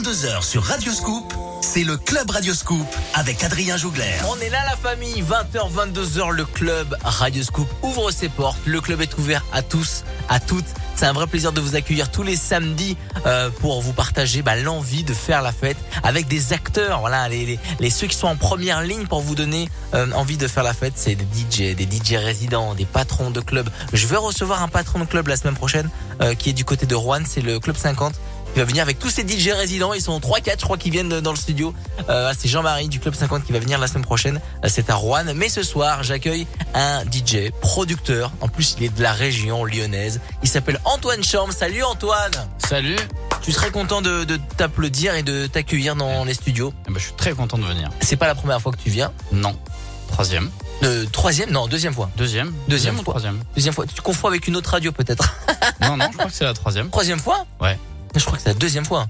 22h sur Radioscoop, c'est le Club Radioscoop avec Adrien Jougler. On est là la famille, 20h, 22h, le club Radioscoop ouvre ses portes. Le club est ouvert à tous, à toutes. C'est un vrai plaisir de vous accueillir tous les samedis euh, pour vous partager bah, l'envie de faire la fête avec des acteurs. Voilà, les, ceux qui sont en première ligne pour vous donner euh, envie de faire la fête, c'est des DJ, des DJ résidents, des patrons de club. Je vais recevoir un patron de club la semaine prochaine euh, qui est du côté de Rouen, c'est le club 50 il va venir avec tous ses DJ résidents. Ils sont 3-4, je crois, qui viennent dans le studio. Euh, c'est Jean-Marie du Club 50 qui va venir la semaine prochaine. Euh, c'est à Rouen. Mais ce soir, j'accueille un DJ, producteur. En plus, il est de la région lyonnaise. Il s'appelle Antoine Chambre. Salut Antoine Salut Tu serais content de, de t'applaudir et de t'accueillir dans les studios? Eh ben, Je suis très content de venir. C'est pas la première fois que tu viens? Non. Troisième. Euh, troisième? Non, deuxième fois. Deuxième. Deuxième, ou troisième? Deuxième fois. Tu confonds avec une autre radio peut-être Non, non, je crois que c'est la troisième. Troisième fois? Ouais. Je crois que c'est la deuxième fois.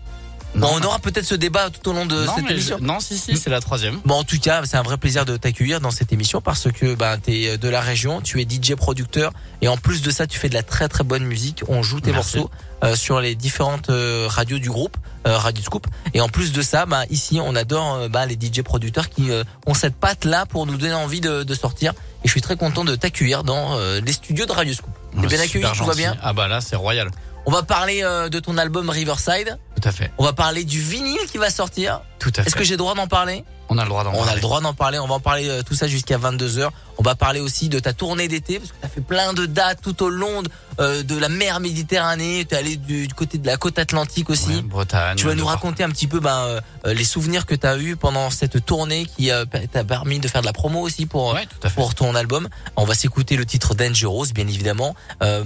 bon, on aura peut-être ce débat tout au long de cette émission. Non, si, si, c'est la troisième. Bon, en tout cas, c'est un vrai plaisir de t'accueillir dans cette émission parce que bah, tu es de la région, tu es DJ producteur et en plus de ça, tu fais de la très très bonne musique. On joue tes morceaux euh, sur les différentes euh, radios du groupe, euh, Radio Scoop. Et en plus de ça, bah, ici, on adore euh, bah, les DJ producteurs qui ont cette patte là pour nous donner envie de, de sortir. Et je suis très content de t'accueillir dans les studios de Radio Scoop. T'es bien accueilli, tu vois bien? Ah bah là, c'est royal. On va parler euh, de ton album Riverside. Tout à fait. On va parler du vinyle qui va sortir. Tout à fait. Est-ce que j'ai le droit d'en parler? On a le droit d'en parler. On a le droit d'en parler. On va en parler euh, tout ça jusqu'à 22h. On va parler aussi de ta tournée d'été parce que tu as fait plein de dates tout au long euh, de, la mer Méditerranée. Tu es allé du, côté de la côte atlantique aussi. Bretagne. Tu vas nous raconter un petit peu ben, les souvenirs que tu as eu pendant cette tournée qui t'a permis de faire de la promo aussi pour pour ton album. On va s'écouter le titre Dangerous bien évidemment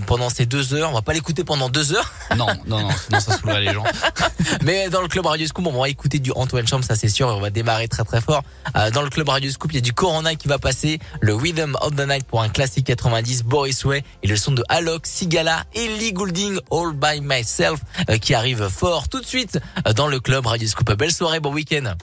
pendant ces deux heures. On va pas l'écouter pendant deux heures. Non, non, non, sinon ça saoulerait les gens. Mais dans le club Radio Scoop, on va écouter du Antoine Chambre, ça c'est sûr, et on va démarrer très très fort. Euh, dans le club Radio Scoop, il y a du Corona qui va passer, le Rhythm of the Night pour un classique 90, Boris Way, et le son de Alok, Sigala, Ellie Goulding, All by Myself, euh, qui arrive fort tout de suite euh, dans le club Radio Scoop. Belle soirée, bon week-end.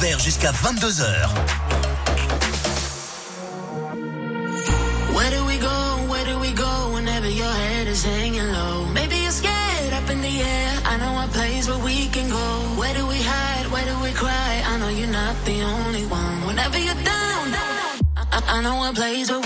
Ouvert jusqu'à 22h. Where do we go, where do we go? Whenever your head is hanging low? Maybe you're scared up in the air. I know a place where we can go. Where do we hide, where do we cry? I know you're not the only one. Whenever you're down, I, I know a place where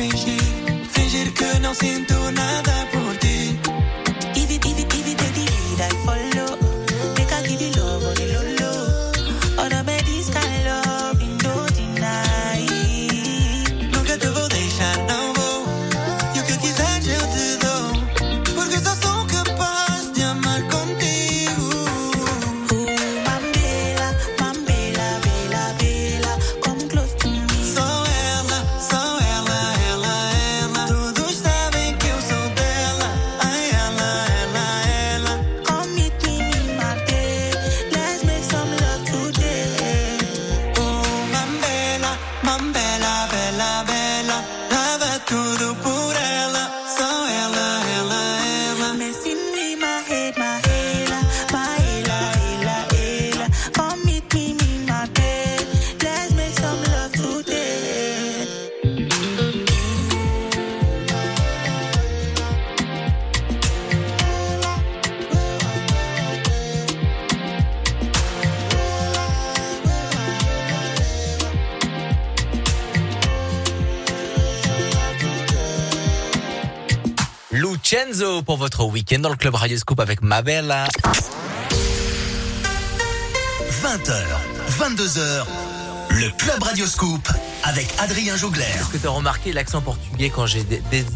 fingir, fingir que não sinto nada. Votre week-end dans le club Radio Scoop avec ma belle. 20h, 22h, le club Radio Scoop avec Adrien Jougler. Est-ce que tu as remarqué l'accent portugais quand j'ai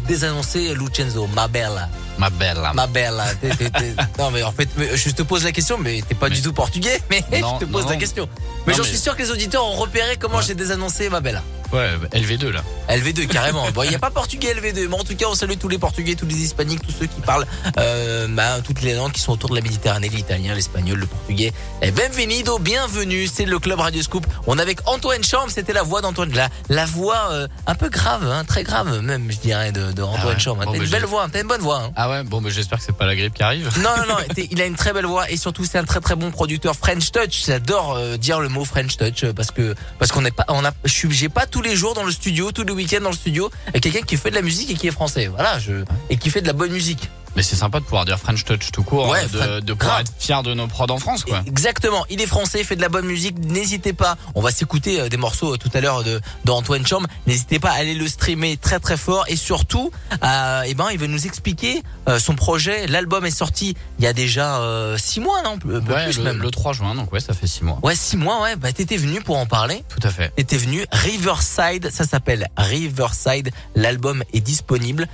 désannoncé Lucenzo, ma belle Ma belle. Ma belle. non, mais en fait, je te pose la question, mais t'es pas du tout portugais, mais je te pose la question. Mais j'en suis sûr que les auditeurs ont repéré comment j'ai désannoncé ma belle. Ouais, LV2 là. LV2 carrément. bon, il n'y a pas portugais LV2, mais en tout cas, on salue tous les portugais, tous les hispaniques, tous ceux qui parlent euh, bah, toutes les langues qui sont autour de la Méditerranée, l'italien, l'espagnol, le portugais. Et bienvenido, bienvenue, c'est le club Radio Scoop. On est avec Antoine Chambre, c'était la voix d'Antoine, la, la voix euh, un peu grave, hein, très grave même, je dirais, de, de Antoine ah Chambre. t'as une belle voix, t'as une bonne voix. Hein. Ah ouais, bon, mais j'espère que c'est pas la grippe qui arrive. Non, non, non, il a une très belle voix et surtout c'est un très très bon producteur French Touch. J'adore euh, dire le mot French Touch parce que parce qu'on n'est pas, on a, j'ai pas tous les jours dans le studio tous les week-ends dans le studio, quelqu'un qui fait de la musique et qui est français. Voilà, je et qui fait de la bonne musique. Mais c'est sympa de pouvoir dire French Touch tout court, hein, de, de pouvoir être fier de nos prods en France, quoi. Exactement. Il est français, fait de la bonne musique. N'hésitez pas. On va s'écouter euh, des morceaux euh, tout à l'heure de d'Antoine Chambre. N'hésitez pas à aller le streamer très très fort et surtout, euh, eh ben, il va nous expliquer euh, son projet. L'album est sorti il y a déjà euh, six mois, non? Plus le, même. Le 3 juin, donc ouais, ça fait six mois. Ouais, six mois, ouais. Bah t'étais venu pour en parler. Tout à fait. T'étais venu. Riverside, ça s'appelle Riverside. L'album est disponible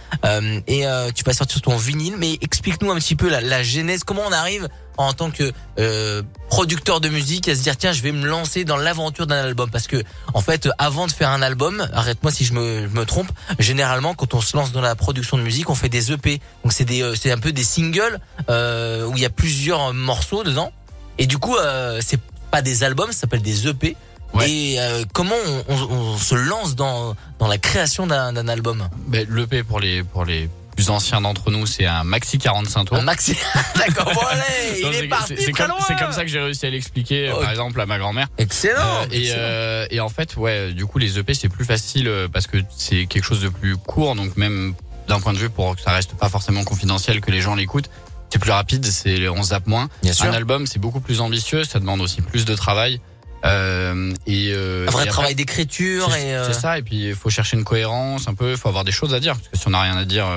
et tu vas sortir ton vinyle. Mais explique-nous un petit peu la, la genèse, comment on arrive en tant que euh, producteur de musique à se dire tiens je vais me lancer dans l'aventure d'un album? Parce que en fait avant de faire un album arrête-moi si je me, me, trompe généralement quand on se lance dans la production de musique on fait des EP donc c'est des euh, c'est un peu des singles euh, où il y a plusieurs morceaux dedans. Et du coup euh, c'est pas des albums ça s'appelle des EP Et euh, comment on, on, on, se lance dans dans la création d'un album? Ben, L'EP pour les pour les plus ancien d'entre nous, c'est un maxi 45 tours. Un maxi. D'accord, bon allez, il est, parti C'est comme, comme, ça que j'ai réussi à l'expliquer, euh, par exemple, à ma grand-mère. Excellent. Euh, et, euh, et, en fait, ouais, du coup, les EP c'est plus facile parce que c'est quelque chose de plus court, donc même d'un point de vue pour que ça reste pas forcément confidentiel, que les gens l'écoutent. C'est plus rapide, c'est on zappe moins. Bien sûr. Un album, c'est beaucoup plus ambitieux, ça demande aussi plus de travail. Euh, et euh, un vrai travail d'écriture et c'est ça et puis il faut chercher une cohérence un peu il faut avoir des choses à dire parce que si on n'a rien à dire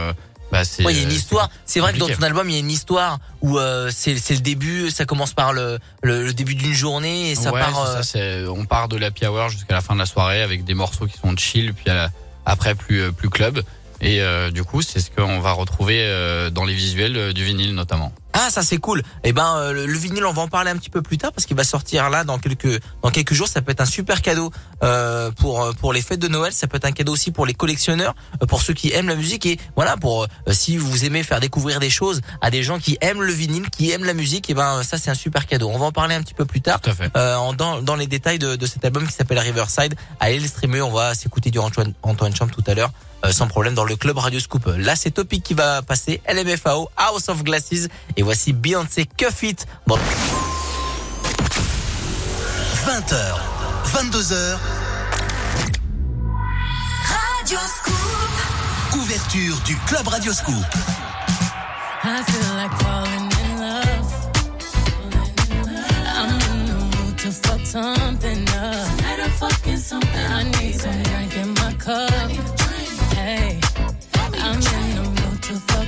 bah, c'est. il y a une histoire. C'est vrai que dans ton album, il y a une histoire où euh, c'est le début. Ça commence par le, le, début d'une journée et ça part. Euh... on part de l'happy hour jusqu'à la fin de la soirée avec des morceaux qui sont chill, puis après plus euh, plus club. Et euh, du coup, c'est ce qu'on va retrouver euh, dans les visuels du vinyle notamment. Ah, ça c'est cool. Eh ben euh, le, vinyle, on va en parler un petit peu plus tard parce qu'il va sortir là dans quelques dans quelques jours. Ça peut être un super cadeau euh, pour pour les fêtes de Noël. Ça peut être un cadeau aussi pour les collectionneurs, euh, pour ceux qui aiment la musique et voilà pour si vous aimez faire découvrir des choses à des gens qui aiment le vinyle, qui aiment la musique. Et eh ben ça c'est un super cadeau. On va en parler un petit peu plus tard. Tout à fait. dans dans les détails de, de cet album qui s'appelle Riverside. Allez le streamer. On va s'écouter du Antoine Antoine Champ tout à l'heure. Sans problème dans le club Radio Scoop. Là, c'est Topic qui va passer, LMFAO, House of Glasses, et voici Beyoncé Cuff It. 20h, 22h. Radio Scoop. Ouverture du Club Radio Scoop. I feel like falling in love. I'm in the mood to fuck something up. Tonight I'm fucking something. I need some drink in my cup.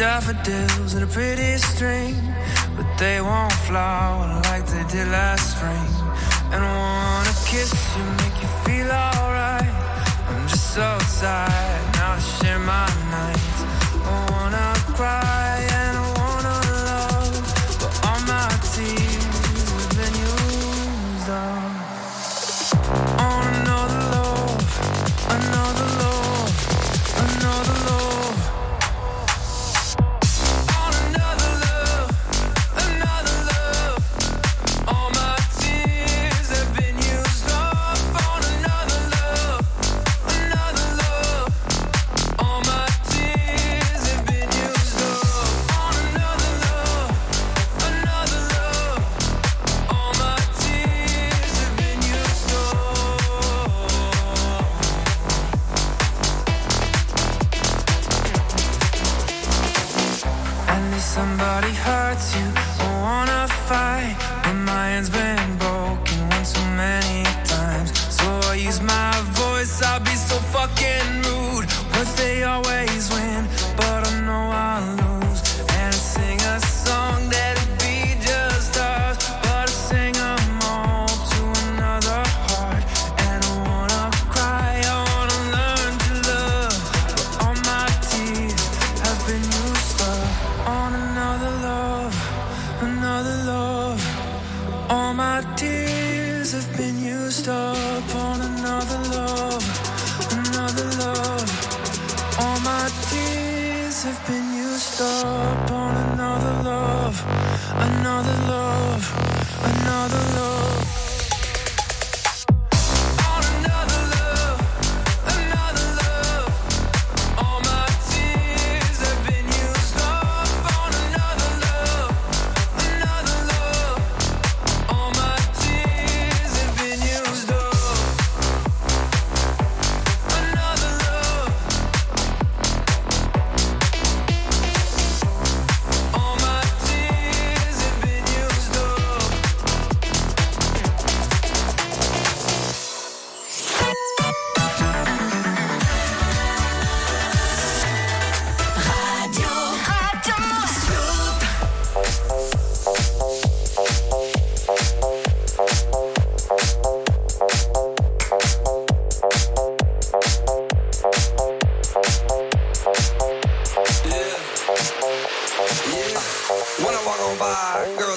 daffodils in a pretty string, but they won't flower like they did last spring. And I wanna kiss you, make you feel alright. I'm just so tired now to share my nights. I wanna cry.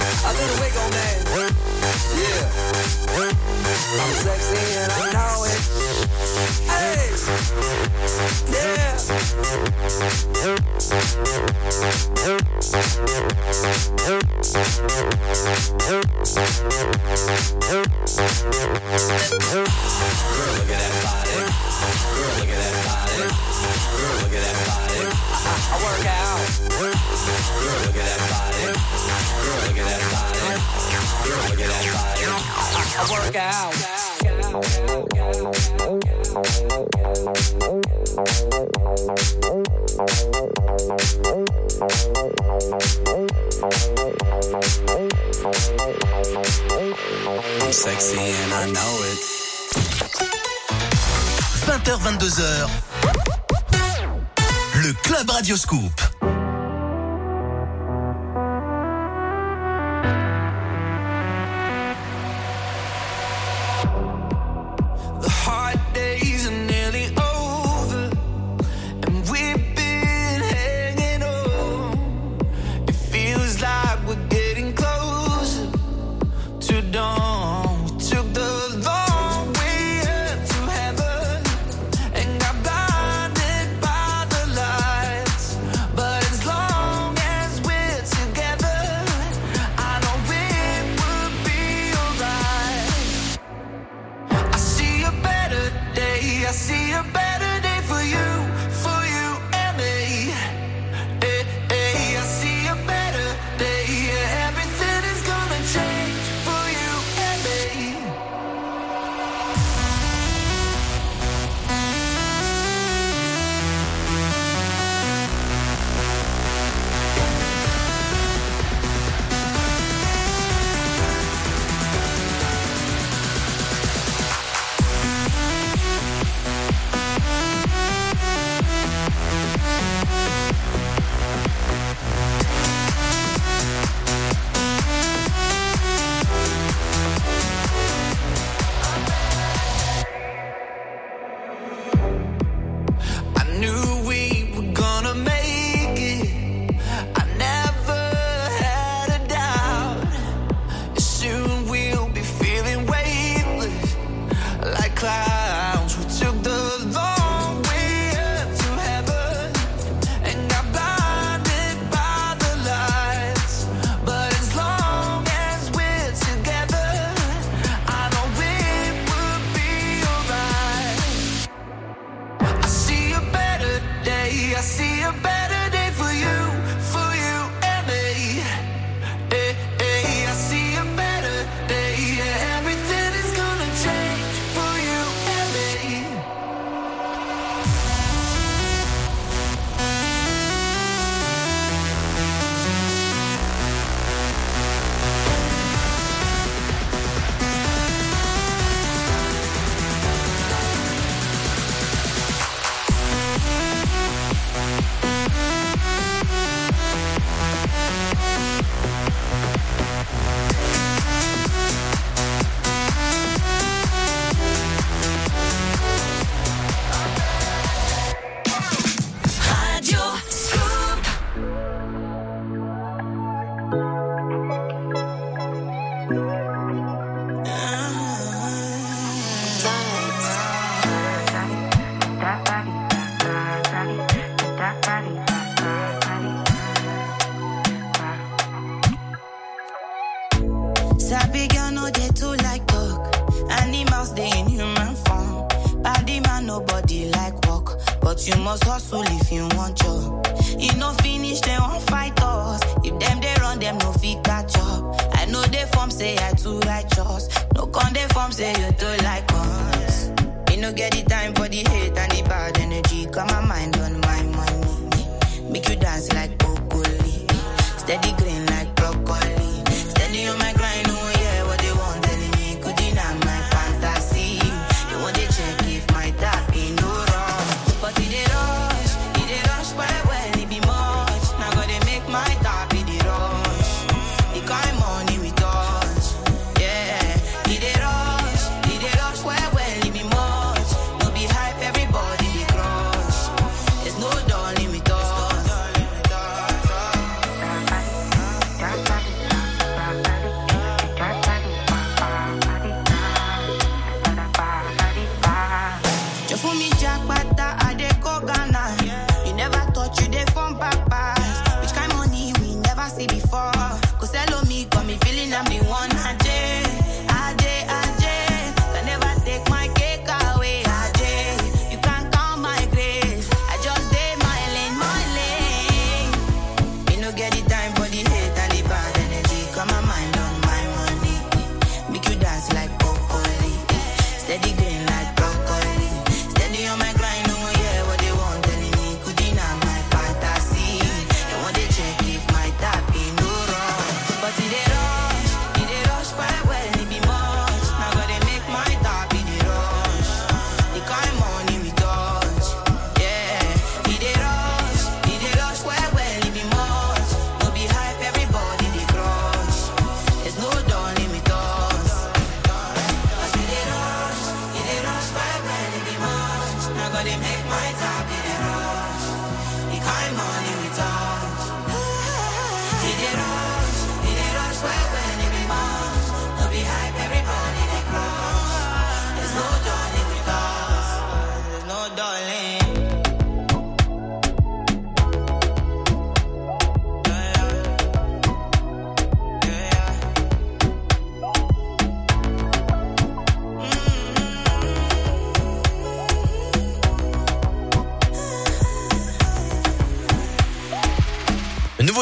I do the wiggle, man. Yeah. I'm sexy and I know it. Hey. Yeah. Girl, look at that body. Girl, look at that body. I work out. I'm sexy and I know it. 20h, 22h. Le Club Radio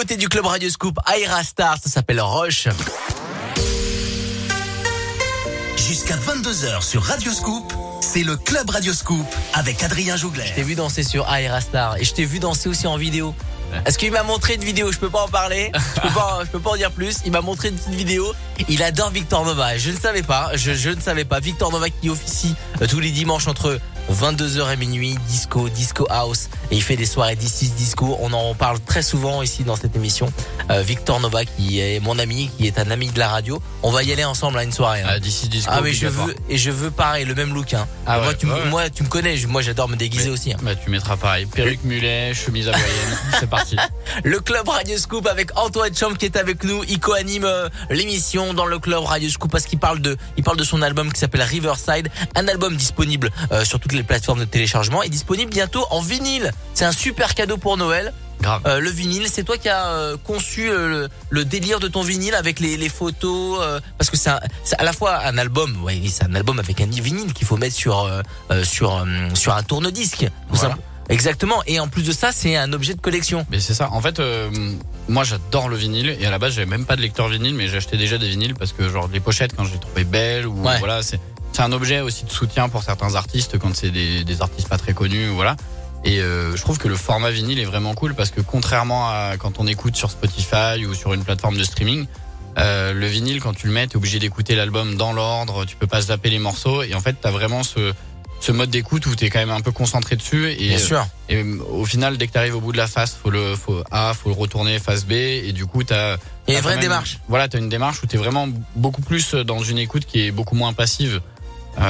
Nouveauté du club Radio Scoop, Aira Star, ça s'appelle Rush. Jusqu'à 22h sur Radio Scoop, c'est le Club Radio Scoop avec Adrien Jougler. Je t'ai vu danser sur Aira Star et je t'ai vu danser aussi en vidéo. Est-ce qu'il m'a montré une vidéo? Je peux pas en parler. Je peux pas, je peux pas en dire plus. Il m'a montré une petite vidéo. Il adore Victor Nova. Je ne savais pas. Je, je ne savais pas. Victor Nova qui officie euh, tous les dimanches entre 22h et minuit, disco, disco house. Et il fait des soirées d'ici disco. On en parle très souvent ici dans cette émission. Euh, Victor Nova qui est mon ami, qui est un ami de la radio. On va y aller ensemble à une soirée. hein. Ah, d'ici. Ah mais je veux et je veux pareil le même look hein. Ah moi, tu, me- ouais, ouais. moi tu me connais, moi j'adore me déguiser Mais- aussi. hein. Bah, tu mettras pareil. Perruque mulet, chemise hawaïenne. c'est parti. Le club Radio Scoop avec Antoine Champ qui est avec nous. Il co-anime euh, l'émission dans le club Radio Scoop parce qu'il parle de, il parle de son album qui s'appelle Riverside, un album disponible euh, sur toutes les plateformes de téléchargement et disponible bientôt en vinyle. C'est un super cadeau pour Noël. Grave. Euh, le vinyle, c'est toi qui as euh, conçu euh, le, le délire de ton vinyle avec les, les photos, parce que c'est à la fois un album, ouais, c'est un album avec un vinyle qu'il faut mettre sur sur sur un tourne-disque. Voilà. Exactement. Et en plus de ça, c'est un objet de collection. Mais c'est ça. En fait, euh, moi j'adore le vinyle et à la base j'avais même pas de lecteur vinyle, mais j'achetais déjà des vinyles parce que genre les pochettes quand je les trouvais belles ou Ouais. voilà c'est c'est un objet aussi de soutien pour certains artistes quand c'est des, des artistes pas très connus voilà. Et euh, je trouve que le format vinyle est vraiment cool parce que contrairement à quand on écoute sur Spotify ou sur une plateforme de streaming, euh, le vinyle quand tu le mets, t'es obligé d'écouter l'album dans l'ordre, tu peux pas zapper les morceaux et en fait t'as vraiment ce ce mode d'écoute où t'es quand même un peu concentré dessus et Bien sûr. et euh, au final, dès que tu arrives au bout de la phase, faut le faut A, faut le retourner phase B, et du coup, t'as Il y a t'as une vraie même- démarche. Voilà, t'as une démarche où t'es vraiment beaucoup plus dans une écoute qui est beaucoup moins passive euh,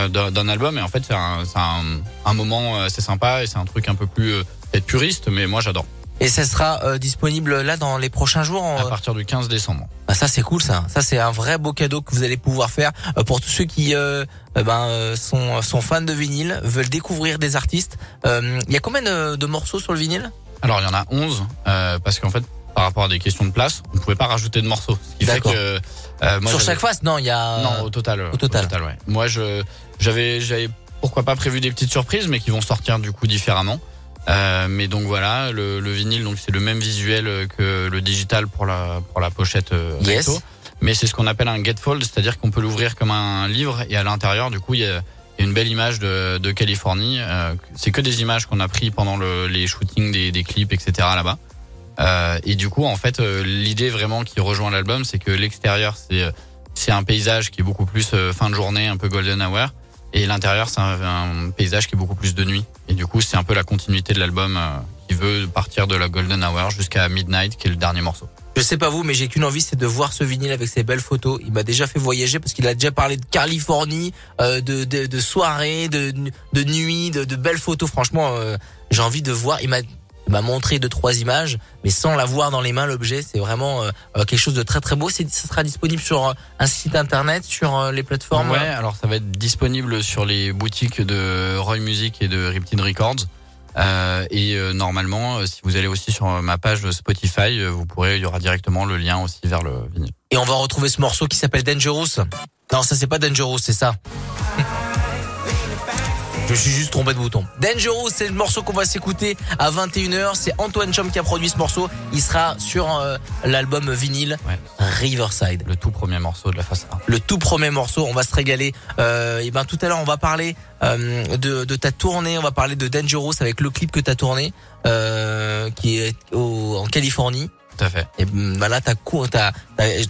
d'un d'un album, et en fait, c'est un, c'est un, un moment assez sympa et c'est un truc un peu plus euh, peut-être puriste, mais moi j'adore. Et ça sera euh, disponible là dans les prochains jours. en- À partir du 15 décembre. Ah, ça c'est cool ça. Ça c'est un vrai beau cadeau que vous allez pouvoir faire euh, pour tous ceux qui euh, euh, ben euh, sont sont fans de vinyle, veulent découvrir des artistes. Euh, Il y a combien de, de morceaux sur le vinyle? Alors il y en a 11 euh, parce qu'en fait, par rapport à des questions de place, on pouvait pas rajouter de morceaux. Ce qui fait que euh, moi, Sur chaque face Non, il y a Non, au total. au total. ouais. Moi, je, J'avais, j'avais pourquoi pas prévu des petites surprises, mais qui vont sortir du coup différemment. Euh, mais donc voilà, le, le vinyle, donc c'est le même visuel que le digital pour la pour la pochette euh, Yes. recto. Mais c'est ce qu'on appelle un gatefold, c'est-à-dire qu'on peut l'ouvrir comme un livre et à l'intérieur, du coup, il y a il y a une belle image de, de Californie. Euh, c'est que des images qu'on a pris pendant le, les shootings des, des clips, etc. là-bas. Euh, et du coup, en fait, euh, l'idée vraiment qui rejoint l'album, c'est que l'extérieur, c'est c'est un paysage qui est beaucoup plus euh, fin de journée, un peu golden hour, et l'intérieur, c'est un, un paysage qui est beaucoup plus de nuit. Et du coup, c'est un peu la continuité de l'album euh, qui veut partir de la golden hour jusqu'à midnight, qui est le dernier morceau. Je sais pas vous, mais j'ai qu'une envie, c'est de voir ce vinyle avec ses belles photos. Il m'a déjà fait voyager parce qu'il a déjà parlé de Californie, euh, de, de, de soirées, de, de nuit, de, de belles photos. Franchement, euh, j'ai envie de voir. Il m'a m'a montré deux trois images, mais sans l'avoir dans les mains, l'objet, c'est vraiment euh, quelque chose de très très beau. C'est, ça sera disponible sur euh, un site internet, sur euh, les plateformes. Ouais, alors ça va être disponible sur les boutiques de Roy Music et de Riptide Records. Euh, et normalement, si vous allez aussi sur ma page Spotify, vous pourrez, il y aura directement le lien aussi vers le vinyle. Et on va retrouver ce morceau qui s'appelle Dangerous. Non, ça c'est pas Dangerous, c'est ça. Je suis juste trompé de bouton. Dangerous, c'est le morceau qu'on va s'écouter à 21h. C'est Antoine Chom qui a produit ce morceau. Il sera sur euh, l'album vinyle Ouais. Riverside. Le tout premier morceau de la face A. Le tout premier morceau, on va se régaler. Euh, et ben tout à l'heure, on va parler euh, de, de ta tournée. On va parler de Dangerous avec le clip que t'as tourné, euh, qui est au, en Californie. Tout à fait. Et ben là, t'as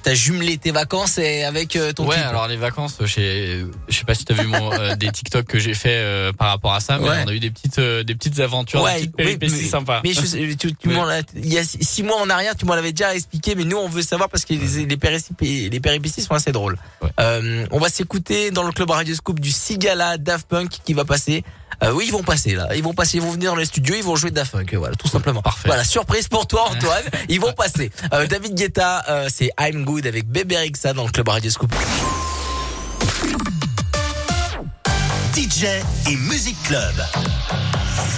t'as jumelé tes vacances et avec euh, ton Ouais, clip. alors les vacances, je sais, je sais pas si t'as vu mon, euh, des TikTok que j'ai fait euh, par rapport à ça, mais Ouais. on a eu des petites, euh, des petites aventures, Ouais, des petites péripéties mais- sympas. Mais je- tu, tu il y a six mois en arrière, tu m'en l'avais déjà expliqué, mais nous on veut savoir parce que les, les, péripéties, les péripéties sont assez drôles. Ouais. Euh, on va s'écouter dans le club Radio Scoop du Sigala Daft Punk qui va passer. Euh, oui, ils vont passer là. Ils vont passer, ils vont venir dans les studios, ils vont jouer Daft Punk. Voilà, tout simplement. Parfait. Voilà, surprise pour toi, Antoine. ils vont passer. Euh, David Guetta, euh, c'est I'm Good avec Bébé Rixa dans le club Radio Scoop. DJ et Music Club.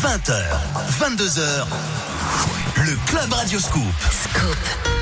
20h, 22h. Le Club Radio Scoop. I'm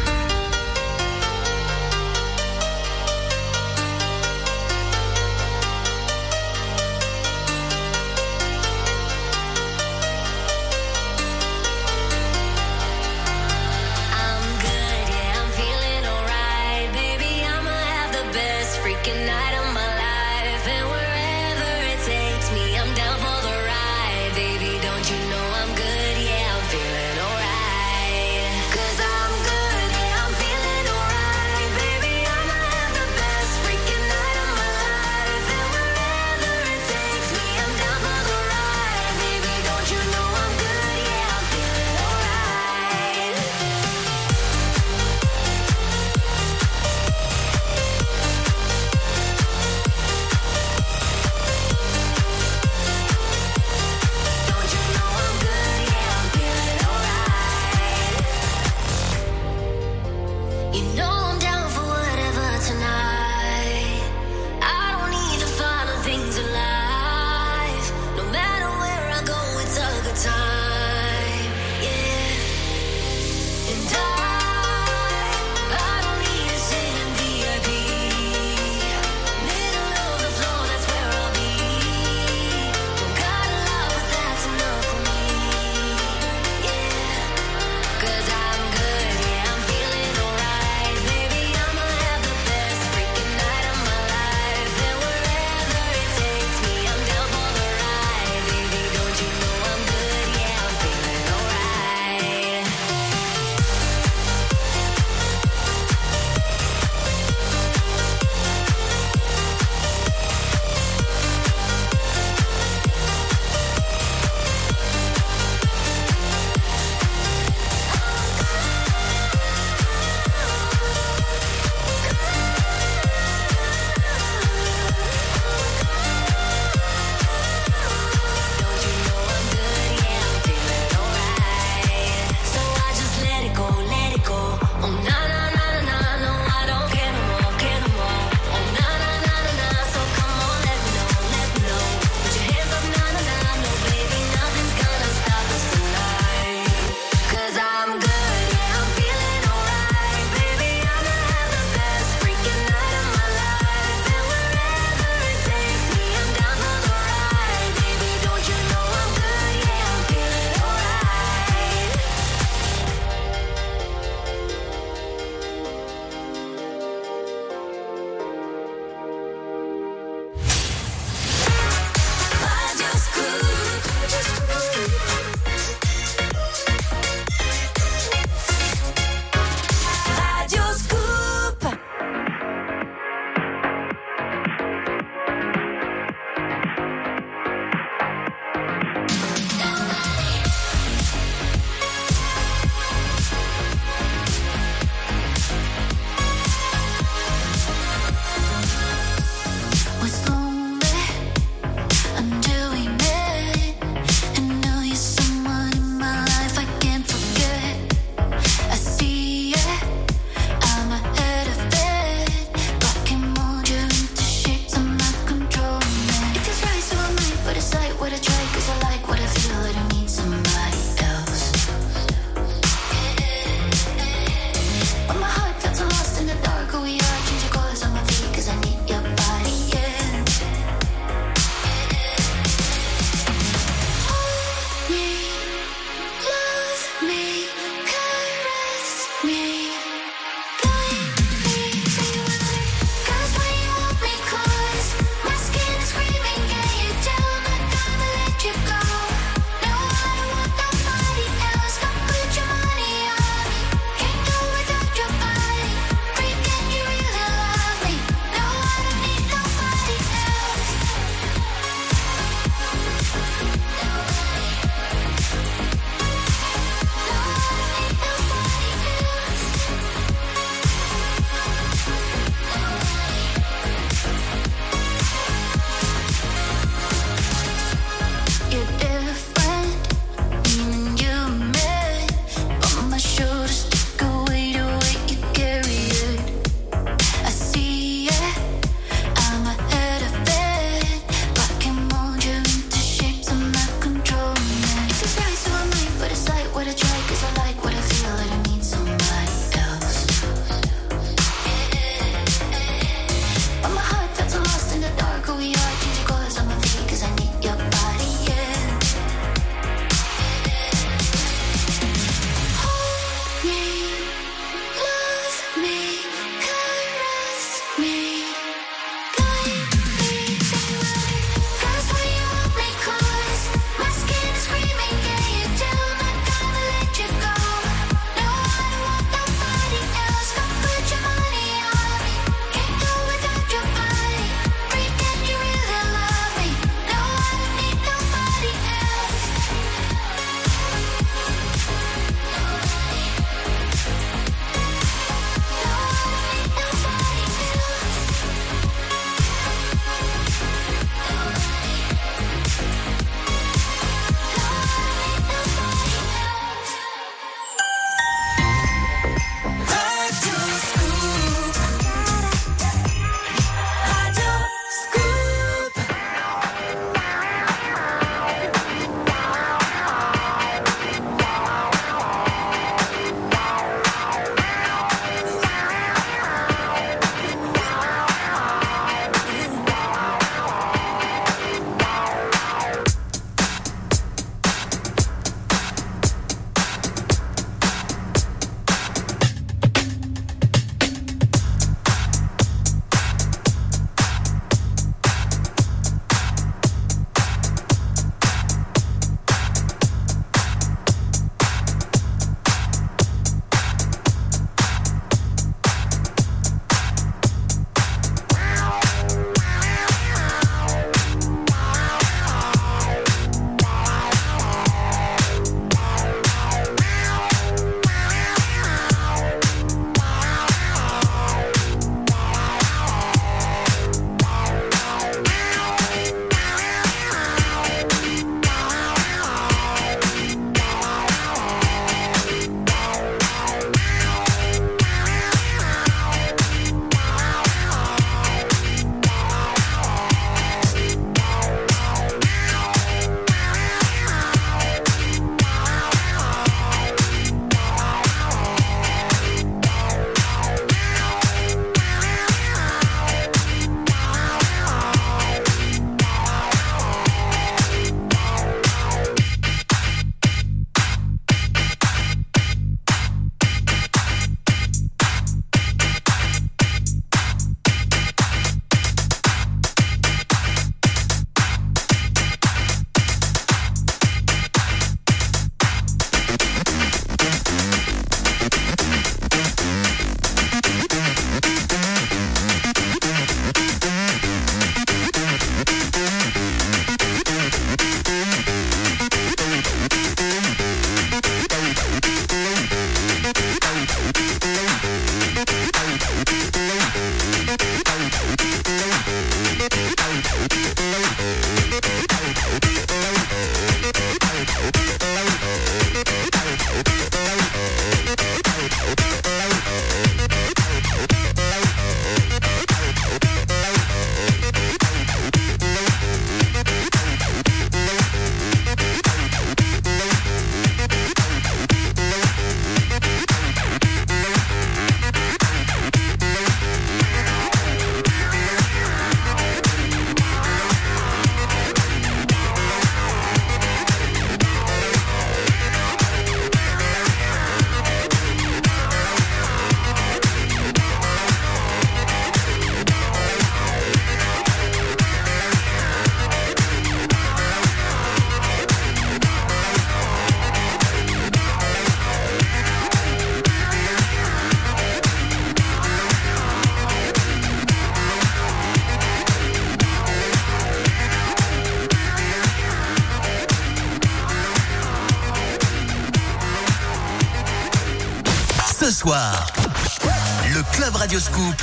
Le Club Radio Scoop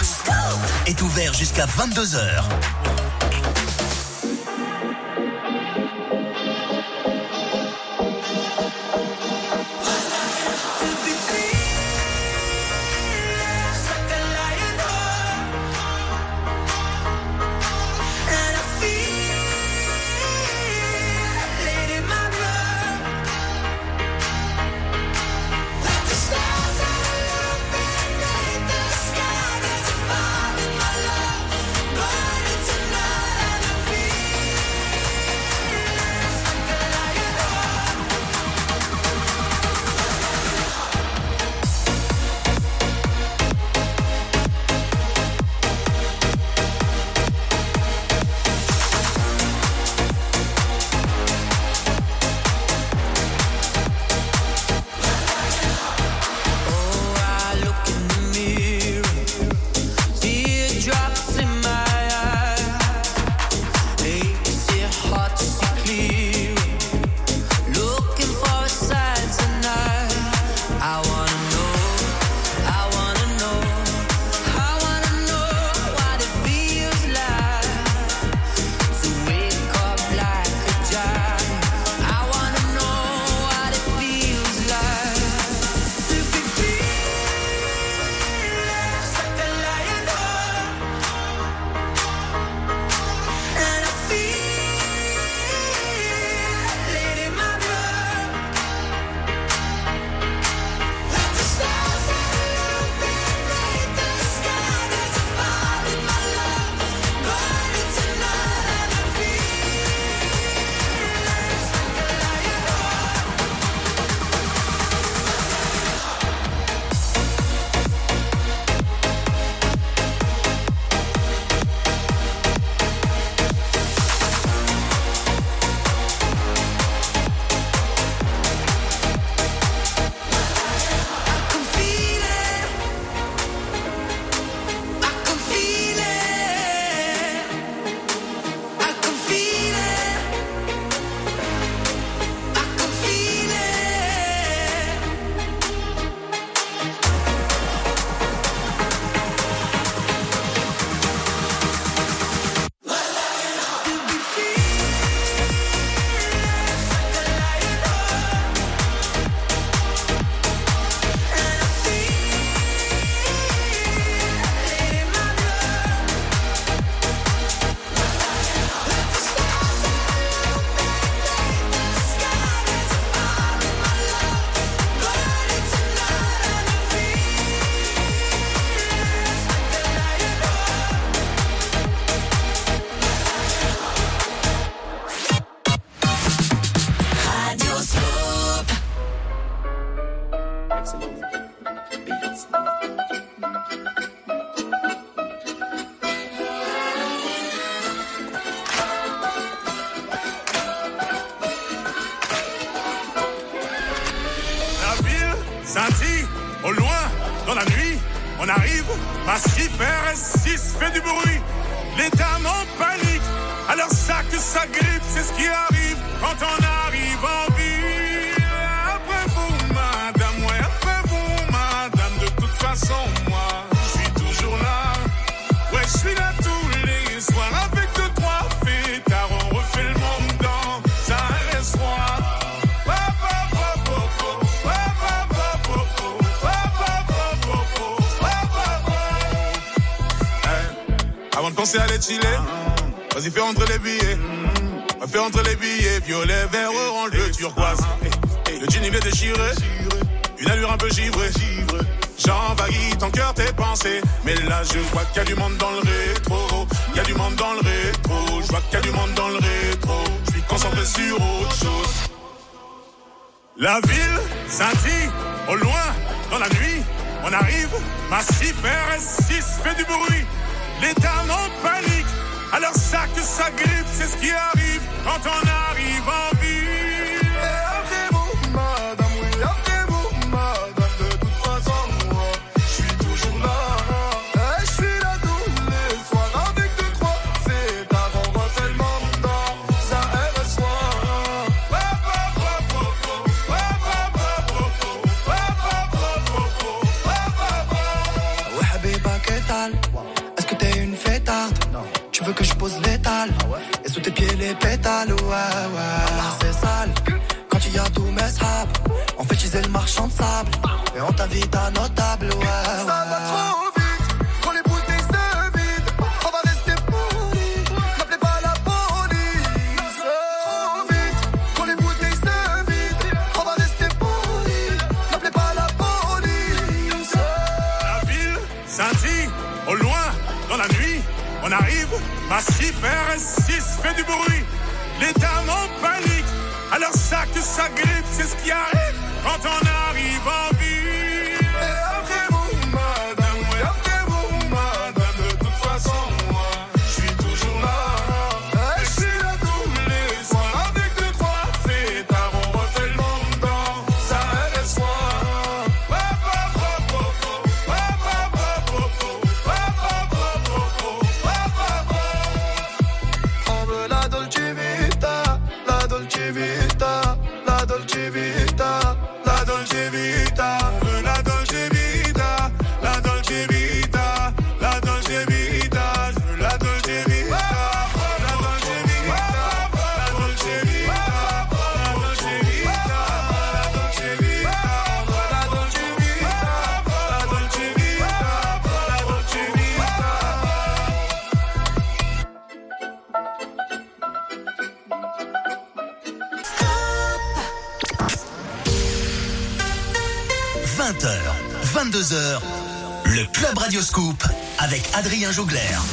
est ouvert jusqu'à 22h. violet, vert, orange, le turquoise. Le jean il est déchiré, une allure un peu givrée. J'envahis ton cœur, tes pensées. Mais là je vois qu'il y a du monde dans le rétro. Il y a du monde dans le rétro. Je vois qu'il y a du monde dans le rétro. Je suis concentré sur autre chose. La ville scintille au loin dans la nuit. On arrive, massif RS6 fait du bruit. Les dames en panique, alors ça que ça grippe, c'est ce qui arrive quand on a Et on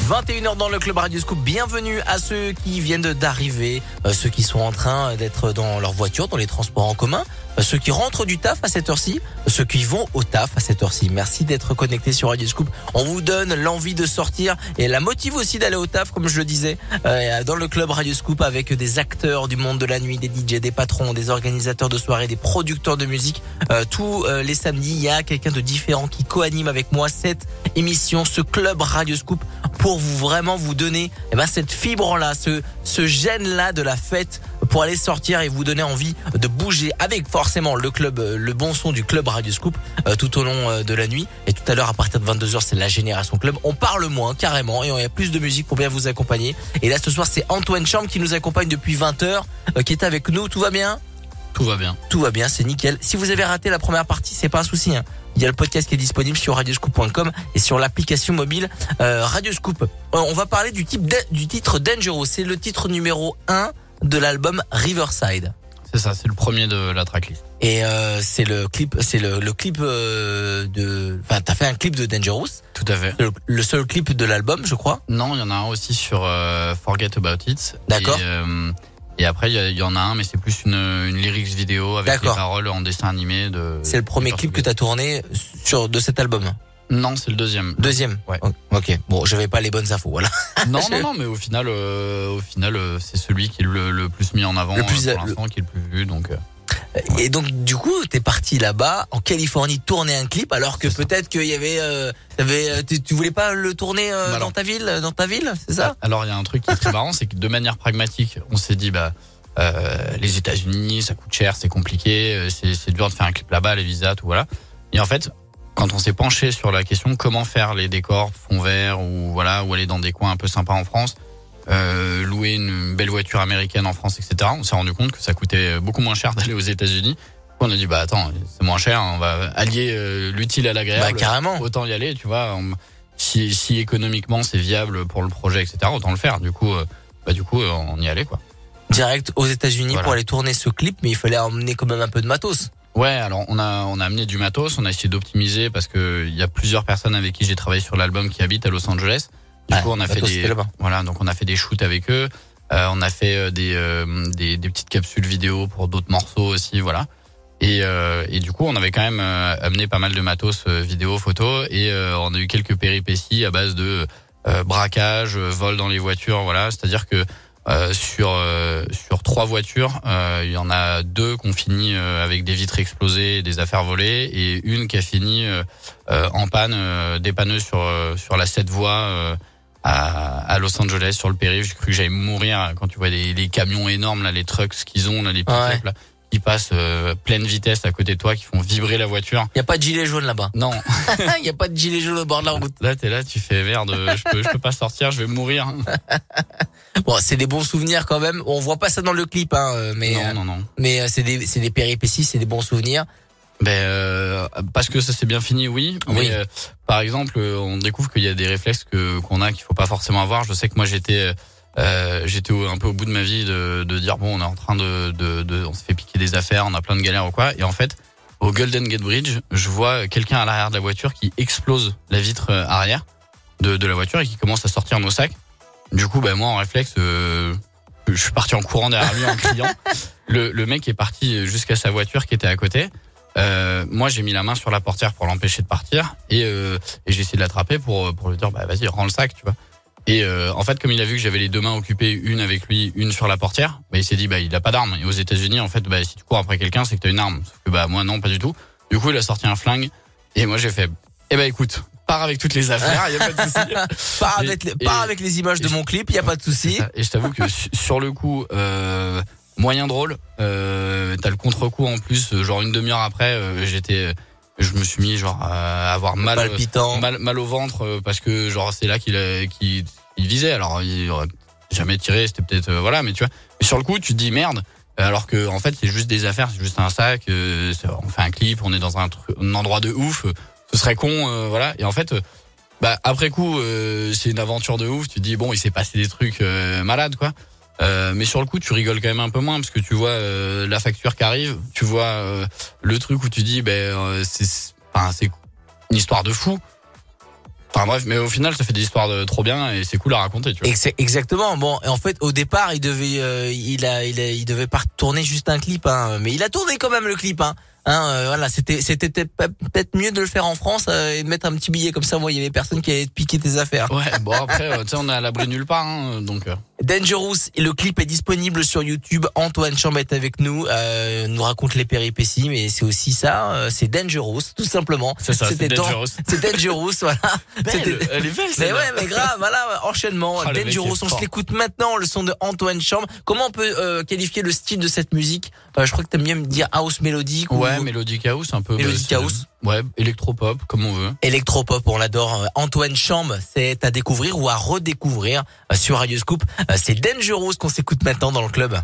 21h dans le Club Radio Scoop. Bienvenue à ceux qui viennent d'arriver, euh, ceux qui sont en train d'être dans leur voiture, dans les transports en commun, euh, ceux qui rentrent du taf à cette heure-ci, ceux qui vont au taf à cette heure-ci. Merci d'être connectés sur Radio Scoop. On vous donne l'envie de sortir et la motive aussi d'aller au taf, comme je le disais, euh, dans le Club Radio Scoop avec des acteurs du monde de la nuit, des DJ, des patrons, des organisateurs de soirées, des producteurs de musique. Euh, tous euh, les samedis, il y a quelqu'un de différent qui co-anime avec moi cette émission, ce Club Radio Scoop, pour vous vraiment vous donner eh ben, cette fibre-là, ce, ce gène-là de la fête pour aller sortir et vous donner envie de bouger avec forcément le club, euh, le bon son du club Radio Scoop euh, tout au long euh, de la nuit. Et tout à l'heure, à partir de 22h, c'est la Génération Club. On parle moins, carrément, et il y a plus de musique pour bien vous accompagner. Et là, ce soir, c'est Antoine Chambre qui nous accompagne depuis 20h, euh, qui est avec nous. Tout va bien? Tout va bien. tout va bien, c'est nickel. Si vous avez raté la première partie, c'est pas un souci. hein. Il y a le podcast qui est disponible sur radioscoop.com et sur l'application mobile euh, Radioscoop. Euh, on va parler du, type da- du titre Dangerous. C'est le titre numéro 1 de l'album Riverside. C'est ça, c'est le premier de la tracklist. Et euh, c'est le clip, c'est le, le clip euh, de. Enfin, t'as fait un clip de Dangerous, Tout à fait. le, le seul clip de l'album, je crois. Non, il y en a un aussi sur euh, Forget About It. D'accord. Et, et après, il y, en a un, mais c'est plus une, une lyrics vidéo avec les paroles en dessin animé de. C'est le premier clip que t'as tourné sur de cet album. Non, c'est le deuxième. Deuxième. Ouais. Ok. Bon, j'avais pas les bonnes infos. Voilà. non, non, non, mais au final, euh, au final, euh, c'est celui qui est le, le plus mis en avant Le plus- euh, pour l'instant, qui est le plus vu. Donc, Et donc du coup, t'es parti là-bas en Californie tourner un clip, alors que peut-être qu'il y avait, euh, euh, tu, tu voulais pas le tourner euh, Bah dans ta ville, dans ta ville, c'est ça? Alors il y a un truc qui est très marrant, c'est que de manière pragmatique, on s'est dit bah euh, les États-Unis, ça coûte cher, c'est compliqué, c'est c'est dur de faire un clip là-bas, les visas, tout voilà. Et en fait, quand on s'est penché sur la question comment faire les décors fond vert ou voilà ou aller dans des coins un peu sympas en France, euh, louer une belle voiture américaine en France, etc. On s'est rendu compte que ça coûtait beaucoup moins cher d'aller aux États-Unis. On a dit bah attends, c'est moins cher, on va allier euh, l'utile à l'agréable. Bah carrément. Autant y aller, tu vois. on- si, si économiquement c'est viable pour le projet, etc. Autant le faire. Du coup, euh, bah du coup, euh, on y allait quoi. Direct aux États-Unis Voilà. pour aller tourner ce clip, mais il fallait emmener quand même un peu de matos. Ouais, alors on a on a amené du matos, on a essayé d'optimiser parce que il y a plusieurs personnes avec qui j'ai travaillé sur l'album qui habitent à Los Angeles. Du coup, on a fait des voilà, donc on a fait des shoots avec eux. Euh, on a fait euh, des, euh, des des petites capsules vidéo pour d'autres morceaux aussi, voilà. Et, euh, et du coup, on avait quand même euh, amené pas mal de matos euh, vidéo, photo, et euh, on a eu quelques péripéties à base de euh, braquage, vol dans les voitures, voilà. C'est-à-dire que euh, sur euh, sur trois voitures, euh, il y en a deux qui ont fini euh, avec des vitres explosées, des affaires volées, et une qui a fini euh, euh, en panne, euh, dépanneuse sur euh, sur la 7 voies euh, à, à Los Angeles sur le périph'. J'ai cru que j'allais mourir quand tu vois des, les camions énormes là, les trucks qu'ils ont, là, les pick-up Ouais. là, qui passent euh, pleine vitesse à côté de toi, qui font vibrer la voiture. Il y a pas de gilet jaune là-bas. Non, Il y a pas de gilet jaune au bord de la route. là t'es là, tu fais merde, je peux je peux pas sortir, je vais mourir. Bon, c'est des bons souvenirs quand même. On voit pas ça dans le clip, hein, euh, mais euh, non non non. mais euh, c'est des c'est des péripéties, c'est des bons souvenirs. Ben euh, parce que ça s'est bien fini, oui. Mais Oui. euh, par exemple, euh, on découvre qu'il y a des réflexes que qu'on a qu'il faut pas forcément avoir. Je sais que moi j'étais euh, j'étais au- un peu au bout de ma vie de, de dire bon, on est en train de, de, de on se fait piquer des affaires, on a plein de galères ou quoi. Et en fait, au Golden Gate Bridge, je vois quelqu'un à l'arrière de la voiture qui explose la vitre euh, arrière de, de la voiture et qui commence à sortir nos sacs. Du coup, ben moi en réflexe, euh, je suis parti en courant derrière lui en criant. Le, le mec est parti jusqu'à sa voiture qui était à côté. Euh, moi, j'ai mis la main sur la portière pour l'empêcher de partir et, euh, et j'ai essayé de l'attraper pour pour lui dire bah vas-y rends le sac, tu vois. Et euh, en fait, comme il a vu que j'avais les deux mains occupées, une avec lui, une sur la portière, bah, il s'est dit bah il a pas d'arme. Et aux États-Unis, en fait, bah si tu cours après quelqu'un, c'est que t'as une arme. Sauf que bah moi non, pas du tout. Du coup, il a sorti un flingue et moi j'ai fait eh ben écoute, pars avec toutes les affaires, y a pas de souci. Pars avec, les, pars avec les images de mon clip, il y a pas de souci. Et je t'avoue que su- sur le coup, euh, moyen drôle. Euh, T'as le contre-coup en plus. euh, Genre une demi-heure après, euh, j'étais, je me suis mis genre à avoir mal, Palpitant. mal, mal au ventre euh, parce que genre c'est là qu'il qu'il il visait. Alors il aurait jamais tiré, c'était peut-être euh, voilà, mais tu vois. Sur le coup, tu te dis merde. Alors que en fait, c'est juste des affaires, c'est juste un sac. euh, on fait un clip, on est dans un, un endroit de ouf. euh, ce serait con, euh, voilà. Et en fait. euh, bah après coup, euh, c'est une aventure de ouf. Tu te dis bon, il s'est passé des trucs euh, malades quoi. Euh, mais sur le coup, tu rigoles quand même un peu moins parce que tu vois euh, la facture qui arrive, tu vois euh, le truc où tu dis ben c'est, enfin c'est une histoire de fou. Enfin bref, mais au final, ça fait des histoires de trop bien et c'est cool à raconter. Tu vois. Ex- Exactement. Bon, en fait, au départ, il devait, euh, il a, il a, il devait pas tourner juste un clip, hein, mais il a tourné quand même le clip. Hein. Hein, euh, voilà, c'était, c'était peut-être mieux de le faire en France euh, et de mettre un petit billet comme ça. Moi, il y avait personne qui allait te piquer tes affaires. Ouais, bon après, tu sais, on est à l'abri nulle part, hein, donc. Dangerous, le clip est disponible sur YouTube. Antoine Chambre est avec nous, euh, nous raconte les péripéties, mais c'est aussi ça, euh, c'est Dangerous, tout simplement. C'est ça, c'est Dangerous. C'est Dangerous, voilà. Belle, elle est belle. Mais celle-là. ouais, mais grave, voilà, enchaînement. Ah, Dangerous, on se l'écoute maintenant, le son de Antoine Chambre. Comment on peut euh, qualifier le style de cette musique? Euh, Je crois que t'aimes bien me dire house mélodique ou Ouais, Melodic House, un peu. C'est- House. Ouais, électropop, comme on veut. électropop, on l'adore. Euh, Antoine Chambre, c'est à découvrir ou à redécouvrir euh, sur Radio Scoop. Euh, C'est Dangerous qu'on s'écoute maintenant dans le club.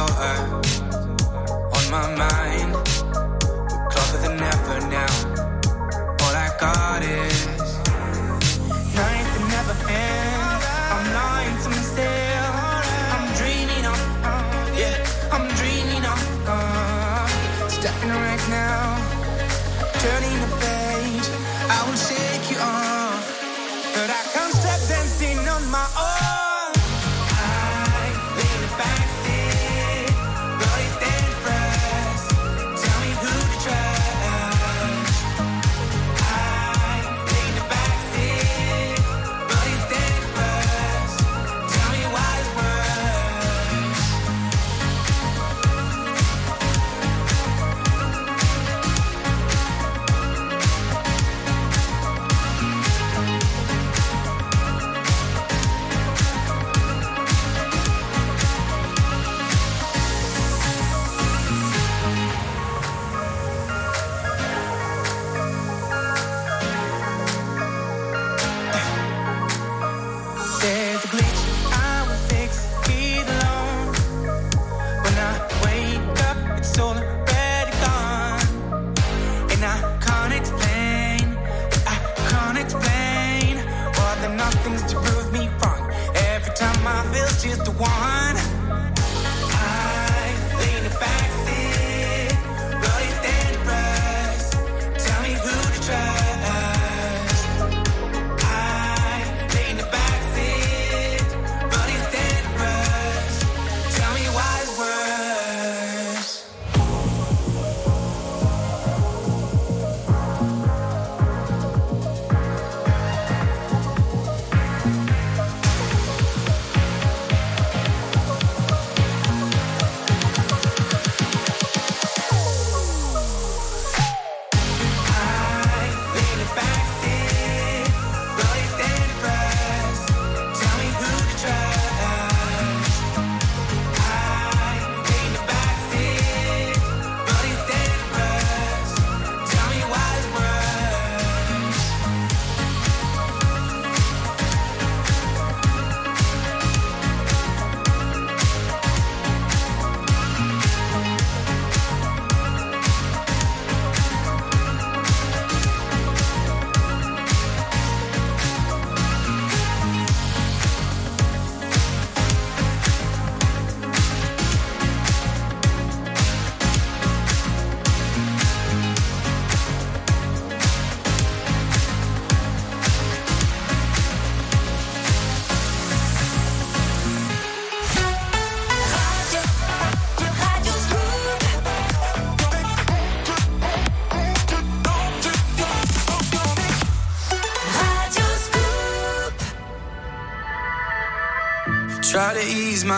On my mind, we're closer than ever now. All I got it's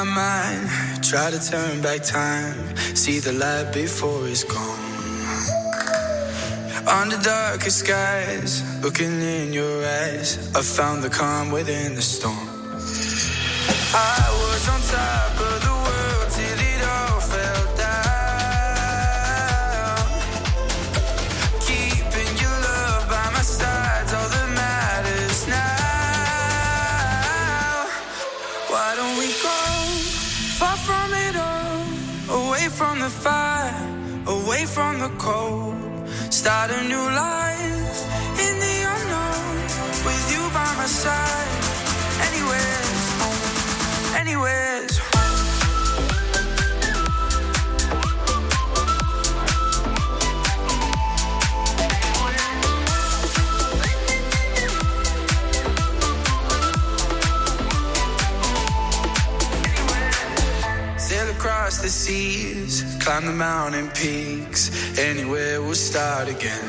my mind. Try to turn back time. See the light before it's gone. Under darkest skies, looking in your eyes, I found the calm within the storm. I was on top of the from the cold. Start a new life in the unknown with you by my side. anywhere, anywhere. Anywhere's across the sea climb the mountain peaks. Anywhere we'll start again.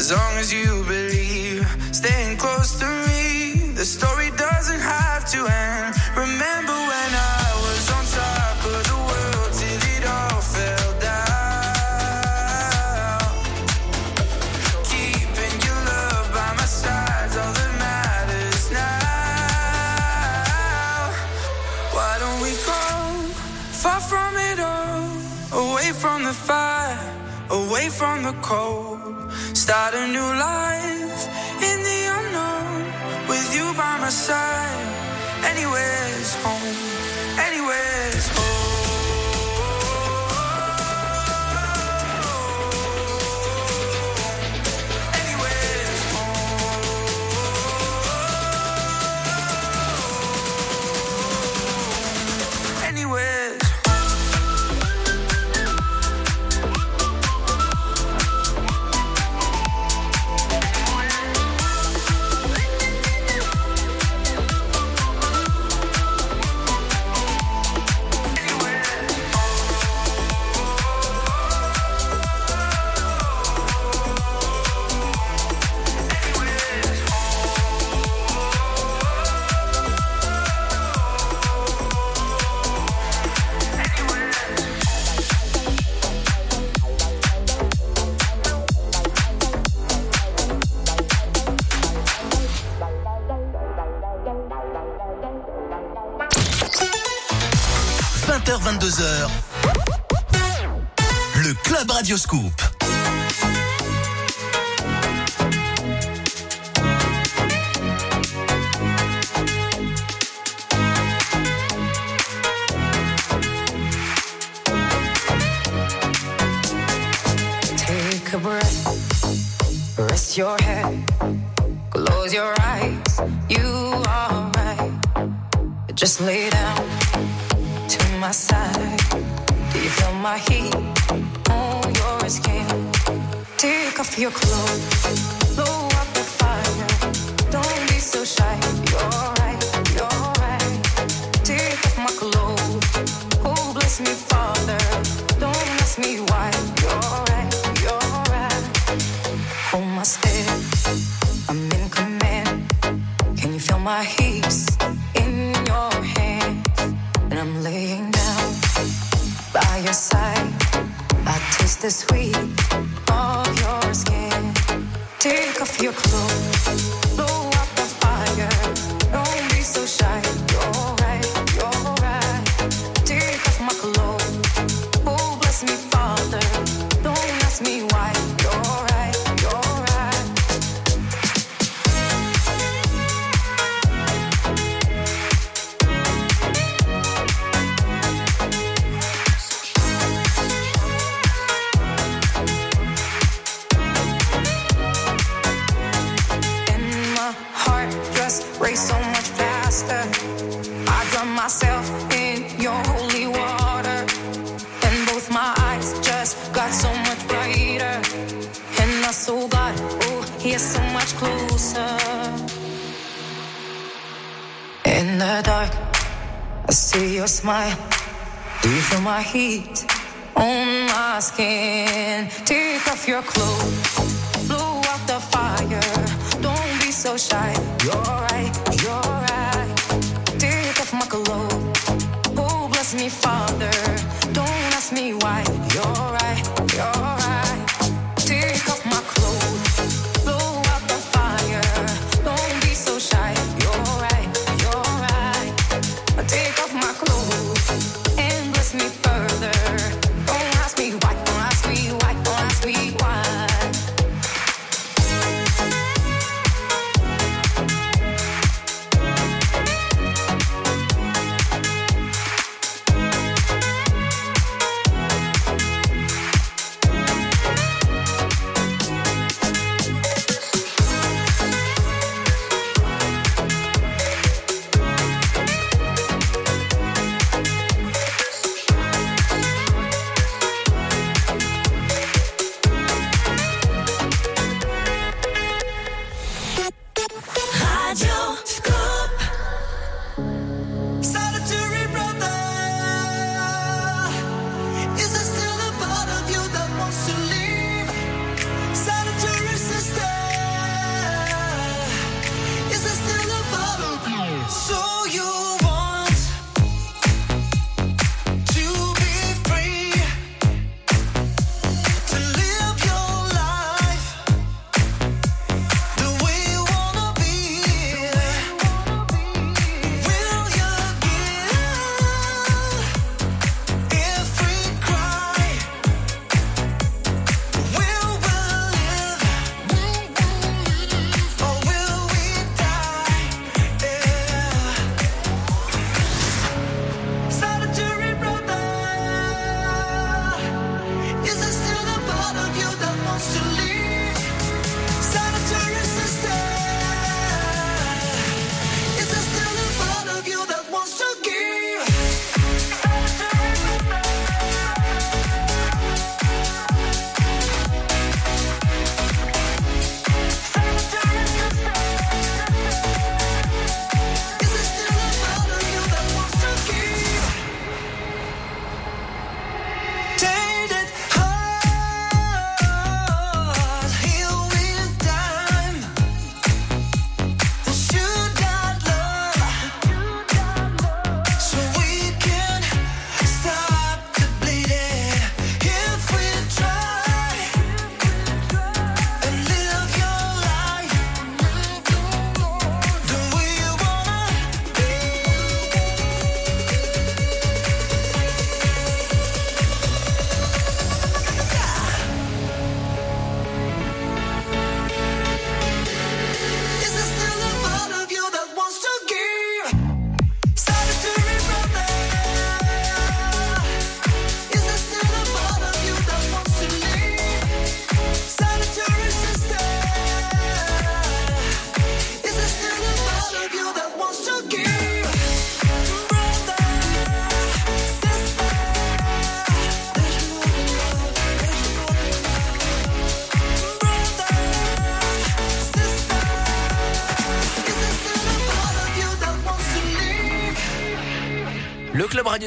As long as you believe, staying close to me, the story doesn't have to end. away from the cold, start a new life. Radioscoop. clothes. heat on my skin. Take off your clothes.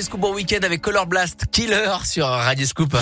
Le club Radio Scoop en week-end avec Color Blast Killer sur Radio Scoop.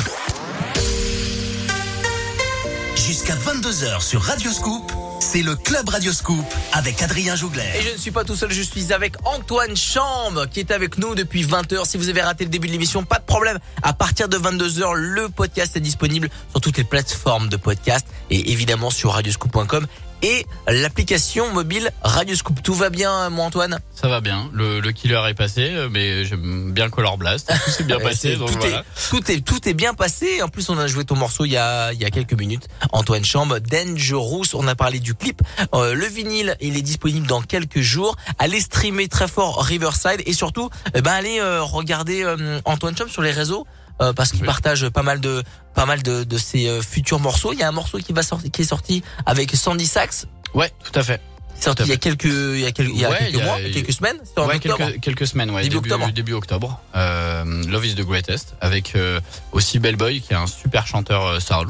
Jusqu'à 22h sur Radio Scoop, c'est le Club Radio Scoop avec Adrien Jougler. Et je ne suis pas tout seul, je suis avec Antoine Chambre qui est avec nous depuis 20h. Si vous avez raté le début de l'émission, pas de problème. À partir de 22h, le podcast est disponible sur toutes les plateformes de podcast et évidemment sur radioscoop.com et l'application mobile Radio Scoop. Tout va bien, mon Antoine? Ça va bien. Le, le killer est passé, mais j'aime bien Color Blast. Tout s'est bien passé, donc tout, voilà. est, tout est tout est bien passé. En plus, on a joué ton morceau il y a il y a quelques minutes. Antoine Chambre, Dangerous. On a parlé du clip. Euh, le vinyle, il est disponible dans quelques jours. Allez streamer très fort Riverside et surtout, eh ben allez euh, regarder euh, Antoine Chambre sur les réseaux. Euh, parce qu'il Oui. partage pas mal de pas mal de, de ses euh, futurs morceaux. Il y a un morceau qui va sortir qui est sorti avec Sandy Sax, Ouais, tout à fait. sorti il y a quelques il y a quelques, il y a Ouais, quelques il y a- mois, il quelques semaines, en ouais, quelques, quelques semaines, ouais, Début début, octobre. début octobre. Euh, Love is the greatest, avec euh, aussi Bellboy, qui est un super chanteur euh, soul.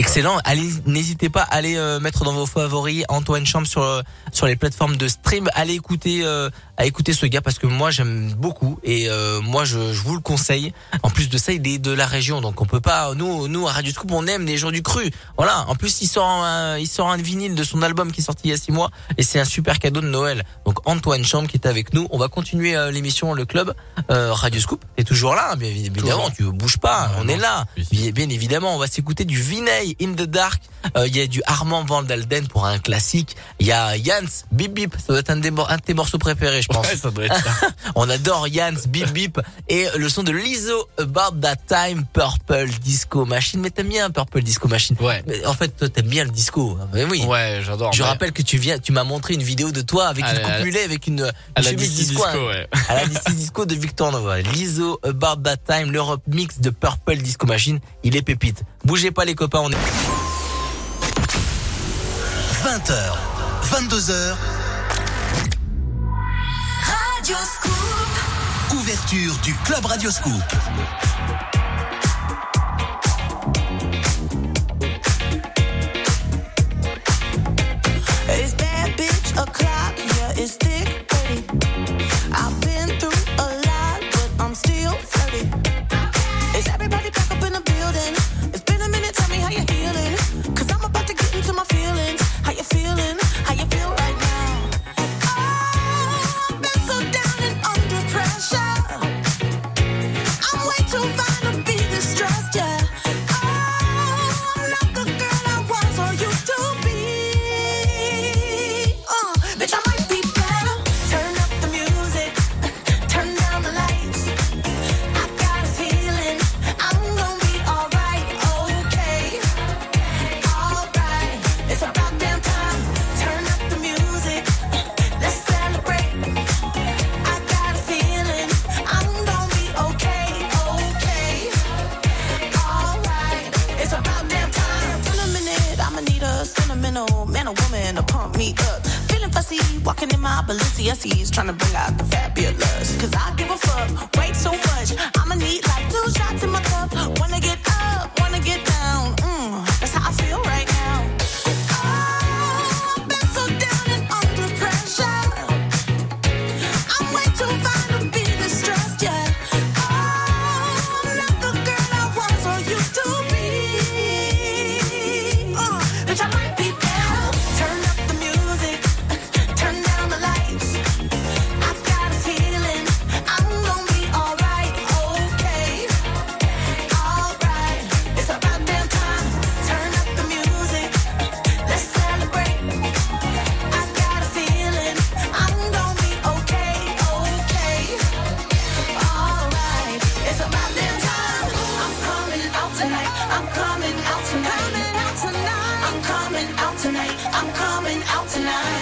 Excellent. Allez, n'hésitez pas à aller euh, mettre dans vos favoris Antoine Champ sur euh, sur les plateformes de stream. Allez écouter euh, à écouter ce gars parce que moi j'aime beaucoup et euh, moi je, je vous le conseille. En plus de ça, il est de la région, donc on peut pas. Nous, nous à Radio Scoop, on aime les gens du cru. Voilà. En plus, il sort un, il sort un vinyle de son album qui est sorti il y a six mois et c'est un super cadeau de Noël. Donc Antoine Champ qui est avec nous. On va continuer euh, l'émission le club euh, Radio Scoop. T'es toujours là, hein, bien évidemment. Tu bouges pas. on est là. Bien, bien évidemment, on va s'écouter du Vinay in the Dark. Euh, Il y a du Armand Van Delden pour un classique. Il y a Jans Bip Bip. Ça doit être un, des mor- un de tes morceaux préférés, je pense. Ouais, ça doit être ça. On adore Jans Bip Bip et le son de Lizzo About That Time Purple Disco Machine. Mais t'aimes bien Purple Disco Machine. Ouais. Mais en fait, toi, t'aimes bien le disco. Mais oui. Ouais, j'adore. Je Mais- rappelle que tu viens, tu m'as montré une vidéo de toi avec À une la- coupe mulet, avec une, à une la chemise DC disco, Disco, hein. ouais. à la DC Disco de Victor Nova. Lizzo About That Time, l'Europe mix de Purple Disco Machine. Il est pépite. Bougez pas les copains, on est. 20h, 22h, Radio Scoop. ouverture du Club Radio Scoop. It's bad bitch o'clock, yeah, it's thick 30. Walking in my Balenciennes, trying to bring out the fabulous. Cause I give a fuck, way so much. I'ma need like two shots in my cup. Wanna get up, out tonight.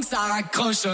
Que ça raccroche.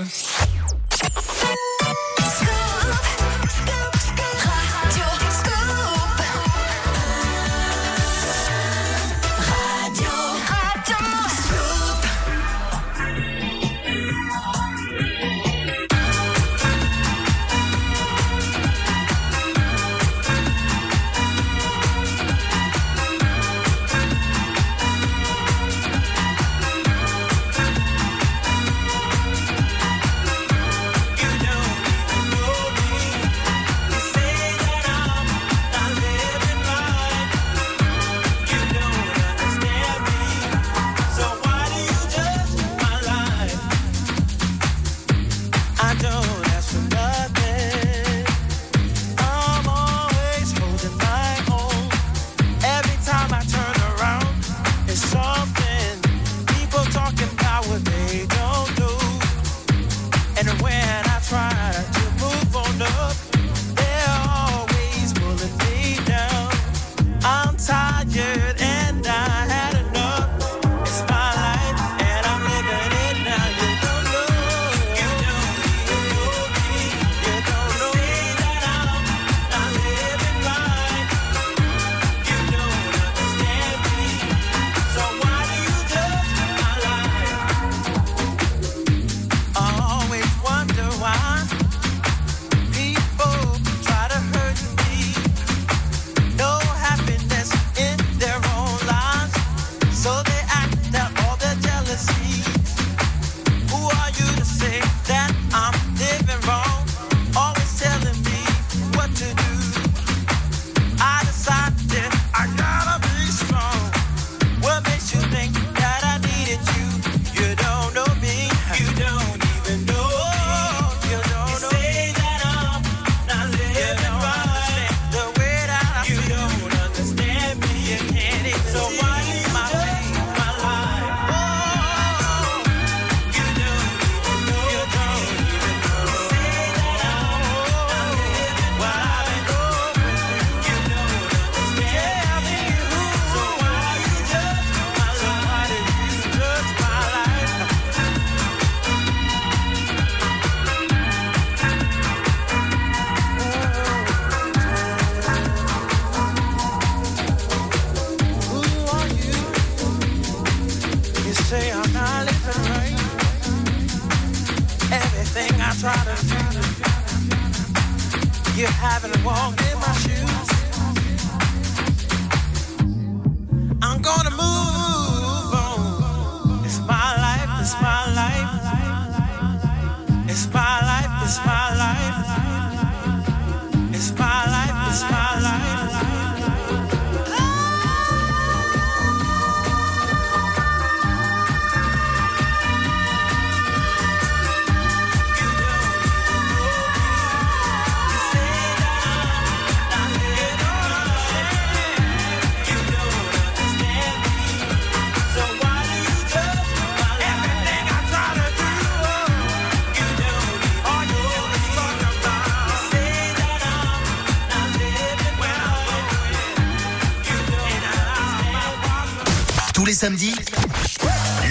Les samedis,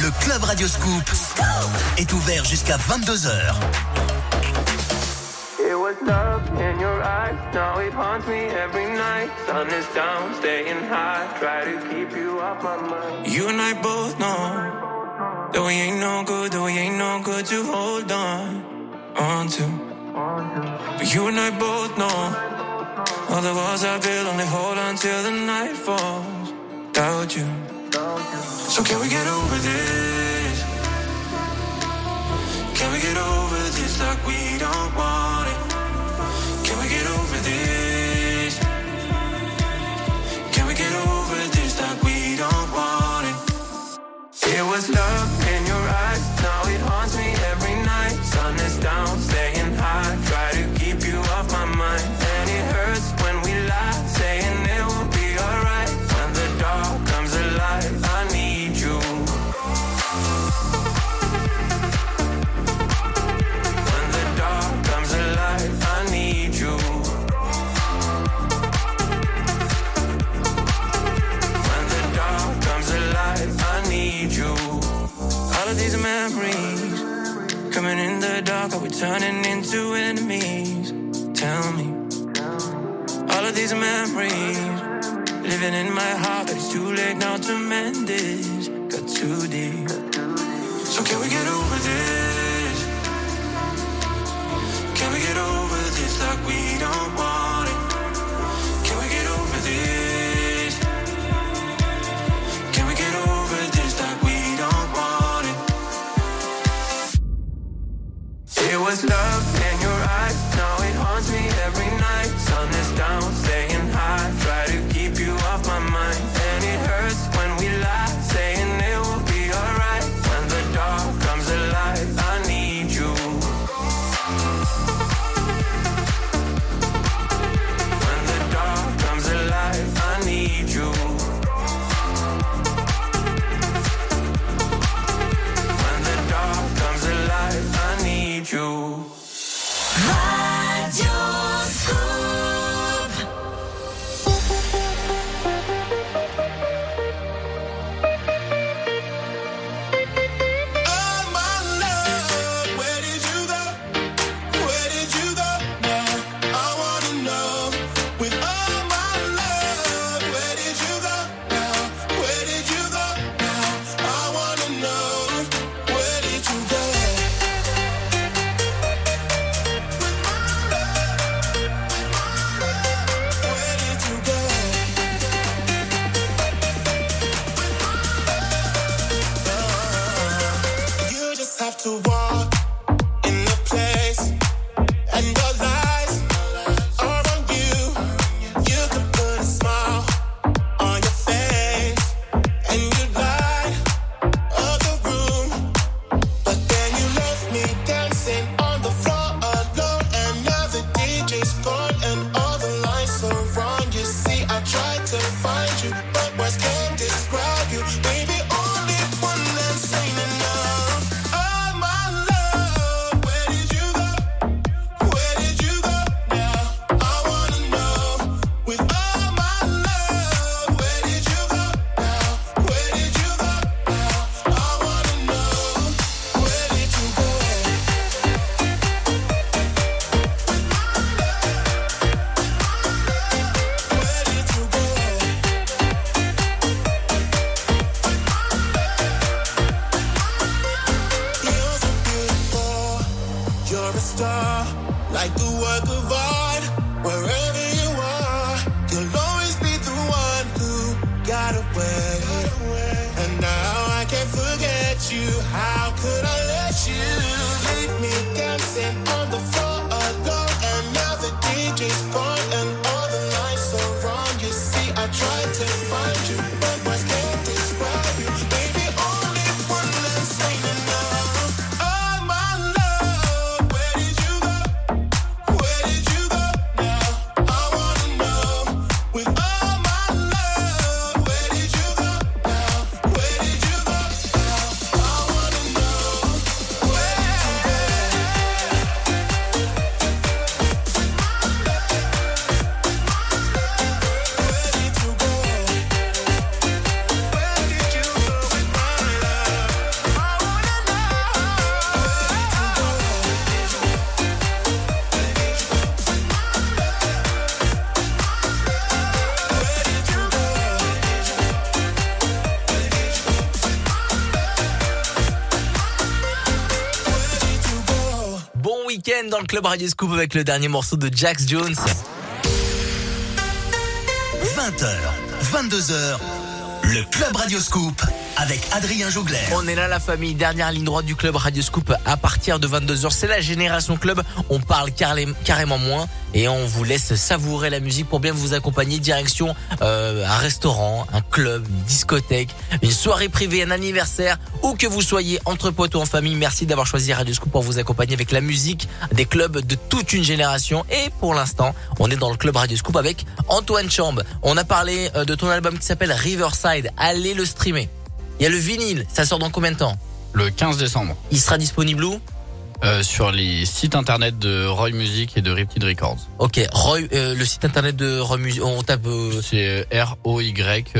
le Club Radio Scoop est ouvert jusqu'à 22h. It was love in your eyes, now it haunts me every night. Sun is down, staying high, try to keep you off my mind. You and I both know that we ain't no good, that we ain't no good to hold on, on to. But you and I both know all the walls I build only hold on till the night falls. Doubt you. So can we get over this? Can we get over this like we don't want it? Can we get over this? Can we get over this like we don't want it? It was love in your eyes, now it haunts me every night. Sun is down, staying coming in the dark, are we turning into enemies? Tell me. All of these memories living in my heart, but it's too late now to mend this. Got too deep. So can we get over this? Can we get over this like we don't want was love in your eyes, now it haunts me every night. Sun is down, staying le club Radio Scoop avec le dernier morceau de Jax Jones. 20h, 22h, le Club Radio Scoop avec Adrien Jougler. On est là la famille, dernière ligne droite du club Radio Scoop à partir de 22h. C'est la génération club, on parle carré- carrément moins et on vous laisse savourer la musique pour bien vous accompagner direction euh, un restaurant, un club, une discothèque, une soirée privée, un anniversaire, où que vous soyez entre potes ou en famille. Merci d'avoir choisi Radio Scoop pour vous accompagner avec la musique des clubs de toute une génération et pour l'instant, on est dans le club Radio Scoop avec Antoine Chambe. On a parlé euh, de ton album qui s'appelle Riverside. Allez le streamer. Il y a le vinyle, ça sort dans combien de temps? Le 15 décembre. Il sera disponible où? Euh, sur les sites internet de Roy Music et de Riptide Records. Ok, Roy, euh, le site internet de Roy Music, on tape. euh, C'est R O Y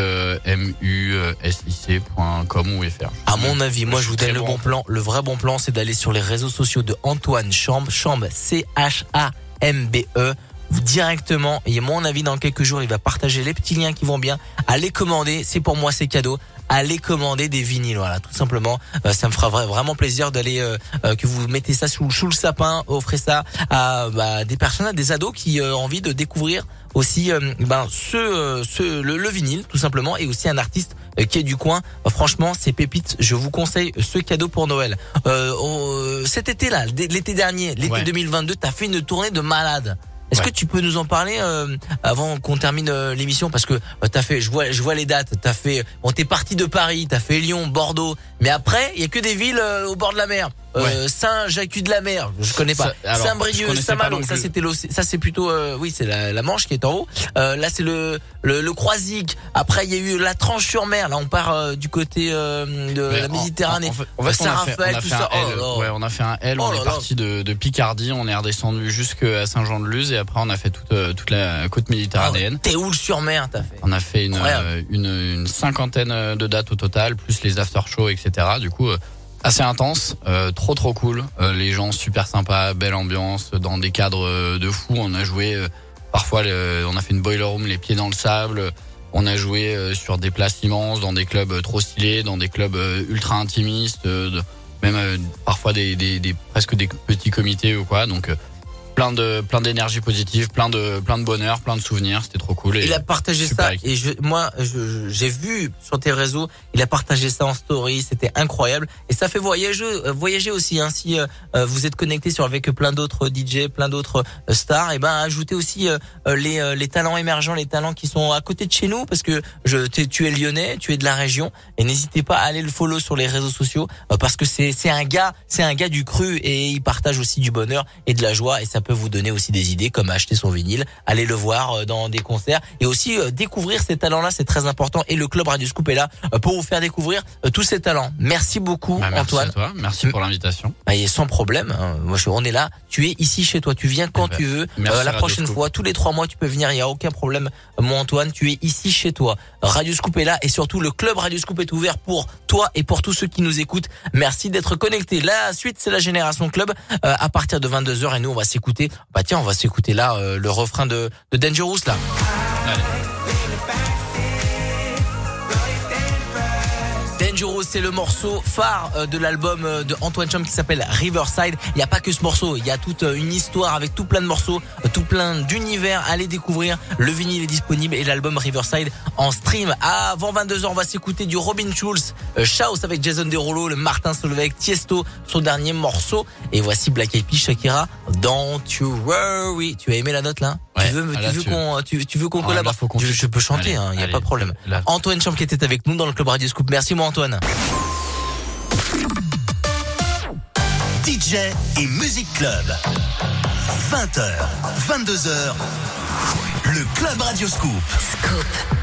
M U S I C.com ou FR. à mon avis, moi Je je vous donne le bon bon plan. Le vrai bon plan, c'est d'aller sur les réseaux sociaux de Antoine Chambe, Chambe C H A M B E directement et à mon avis dans quelques jours il va partager les petits liens qui vont bien allez commander c'est pour moi c'est cadeau allez commander des vinyles voilà tout simplement. Euh, ça me fera vra- vraiment plaisir d'aller euh, euh, que vous mettez ça sous, sous le sapin offrez ça à bah, des personnes à des ados qui ont envie de découvrir aussi ben ce, ce le, le vinyle tout simplement et aussi un artiste qui est du coin. Franchement c'est pépite. Je vous conseille ce cadeau pour Noël. Euh, cet été là l'été dernier l'été Ouais. 2022 t'as fait une tournée de malade est-ce Ouais. que tu peux nous en parler euh, avant qu'on termine euh, l'émission? Parce que euh, t'as fait, je vois, je vois les dates. T'as fait, bon, t'es parti de Paris, t'as fait Lyon, Bordeaux, mais après il y a que des villes euh, au bord de la mer. Euh, Saint-Jacques-de-la-Mer, je connais pas. Saint-Brieuc, Saint-Malo, ça c'était ça c'est plutôt, euh, oui c'est la, la Manche qui est en haut. Euh, là c'est le, le le Croisic. Après il y a eu la Tranche-sur-Mer. Là on part euh, du côté euh, de Mais la Méditerranée. On a fait, Saint-Raphaël, tout ça. un L. Oh ouais, on a fait un L. Oh on est parti de, de Picardie, on est redescendu jusqu'à Saint-Jean-de-Luz et après on a fait toute, toute la côte Ah ouais. méditerranéenne. T'es où sur mer t'as fait On a fait une, une, une cinquantaine de dates au total, plus les after-shows, etc. Du coup, assez intense, euh, trop trop cool. Euh, les gens super sympas, belle ambiance, dans des cadres euh, de fou. On a joué euh, parfois, on a fait une boiler room, les pieds dans le sable. On a joué euh, sur des places immenses, dans des clubs euh, trop stylés, dans des clubs ultra intimistes, de- même parfois des, des, des presque des petits comités ou quoi. Donc plein de plein d'énergie positive, plein de plein de bonheur, plein de souvenirs. C'était trop cool. Et Il a partagé ça et je, moi j'ai vu sur tes réseaux, il a partagé ça en story, c'était incroyable et ça fait voyager, euh, voyager aussi. Hein, si euh, euh, vous êtes connecté sur avec plein d'autres DJ, plein d'autres euh, stars, et ben ajoutez aussi euh, les euh, les talents émergents, les talents qui sont à côté de chez nous parce que je tu es lyonnais, tu es de la région et n'hésitez pas à aller le follow sur les réseaux sociaux euh, parce que c'est c'est un gars, c'est un gars du cru et il partage aussi du bonheur et de la joie et ça peut vous donner aussi des idées comme acheter son vinyle, aller le voir euh, dans des concerts et aussi euh, découvrir ces talents-là, c'est très important et le club Radio Scoop est là euh, pour vous faire découvrir tous ces talents. Merci beaucoup Bah, merci Antoine. à toi, merci pour l'invitation. Bah, et sans problème. hein. Moi, je, on est là. Tu es ici chez toi. Tu viens quand ben, tu veux. merci, Euh, la prochaine fois, tous les trois mois, tu peux venir. Il y a aucun problème. Mon Antoine, tu es ici chez toi. Radio Scoop est là et surtout le club Radio Scoop est ouvert pour toi et pour tous ceux qui nous écoutent. Merci d'être connectés. La suite, c'est la génération club euh, à partir de 22 h et nous, on va s'écouter. Bah tiens, on va s'écouter là euh, le refrain de, de Dangerous là. Dangerous, c'est le morceau phare euh, de l'album euh, de Antoine Chom qui s'appelle Riverside. Il n'y a pas que ce morceau, il y a toute euh, une histoire avec tout plein de morceaux, tout plein d'univers. Allez découvrir. Le vinyle est disponible et l'album Riverside en stream. Avant 22h, on va s'écouter du Robin Schulz, Chaos avec Jason Derulo, le Martin Solveig, Tiesto, son dernier morceau. Et voici Black Eyed Peas, Shakira, Don't You Worry. Tu as aimé la note là? Ouais. Tu veux, Ah, tu veux tu- qu'on, tu, tu veux qu'on Ah, collabore là, qu'on je, peux chanter, il n'y a allez. pas de problème. Là. Antoine Champ qui était avec nous dans le club Radio Scoop. Merci moi Antoine. DJ et Music Club. 20h, 22h, le Club Radio Scoop. Don't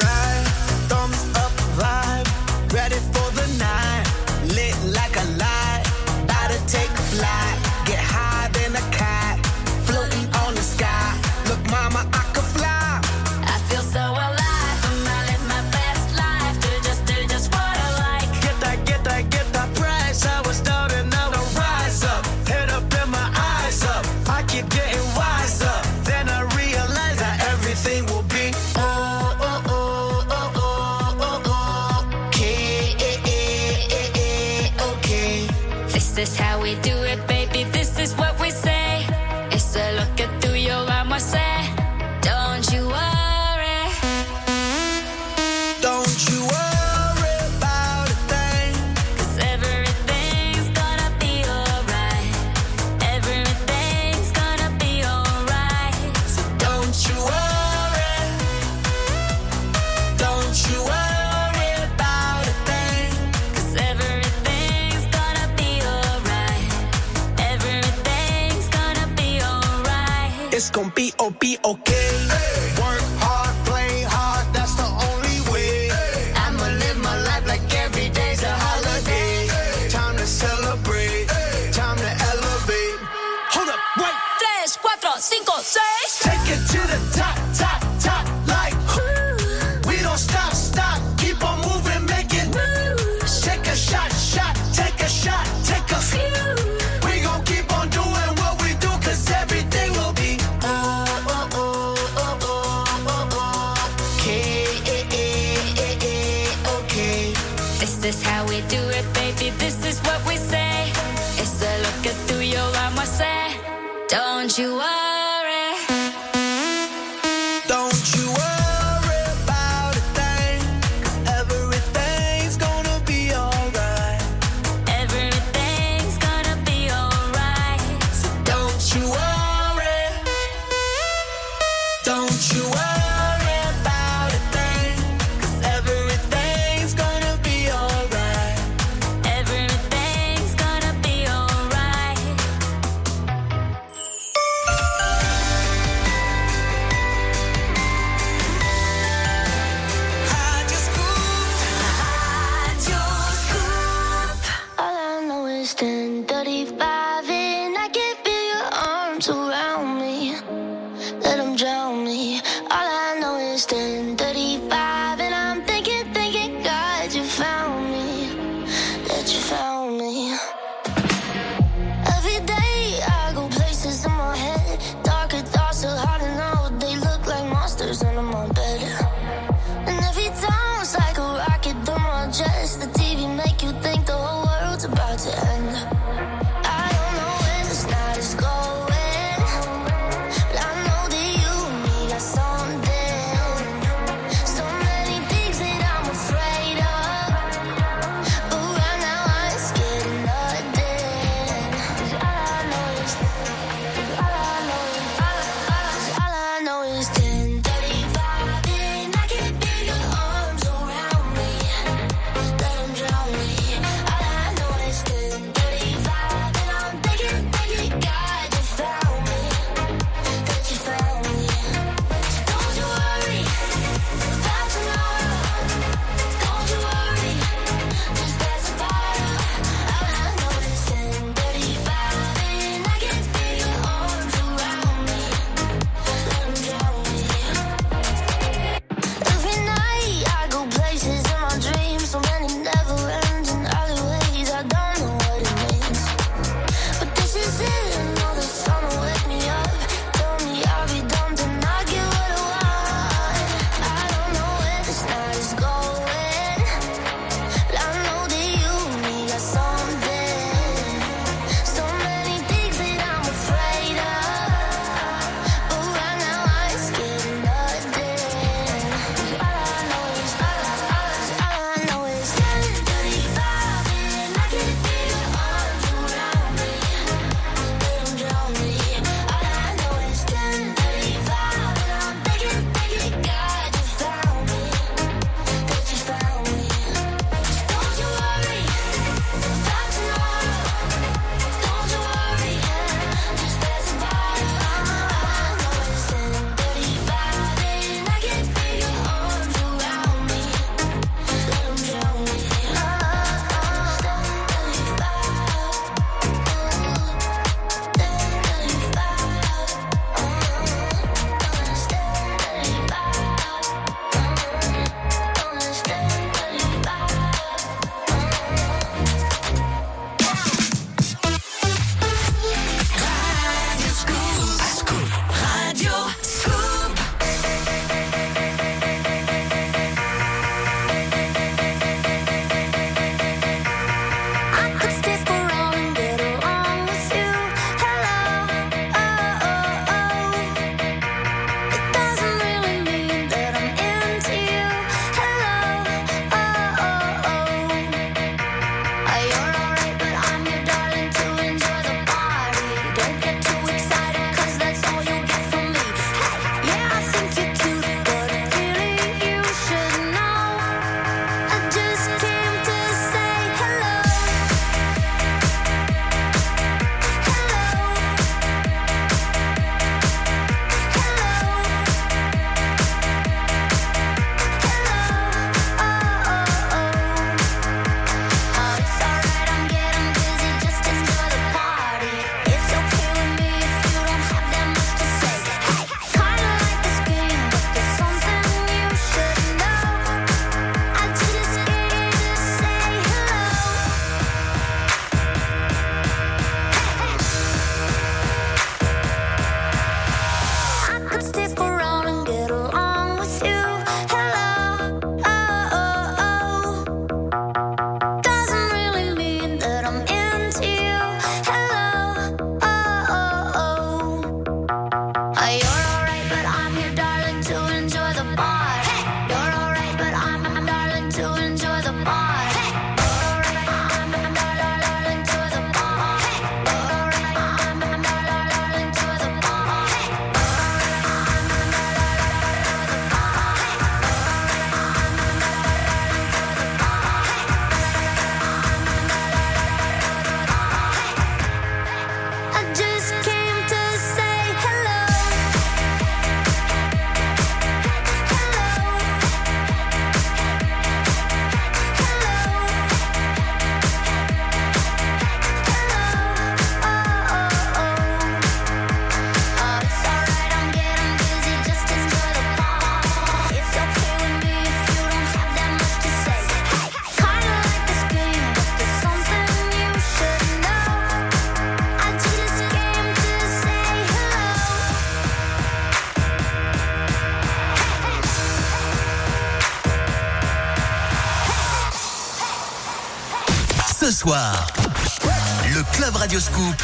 le Club Radio Scoop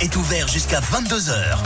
est ouvert jusqu'à 22h.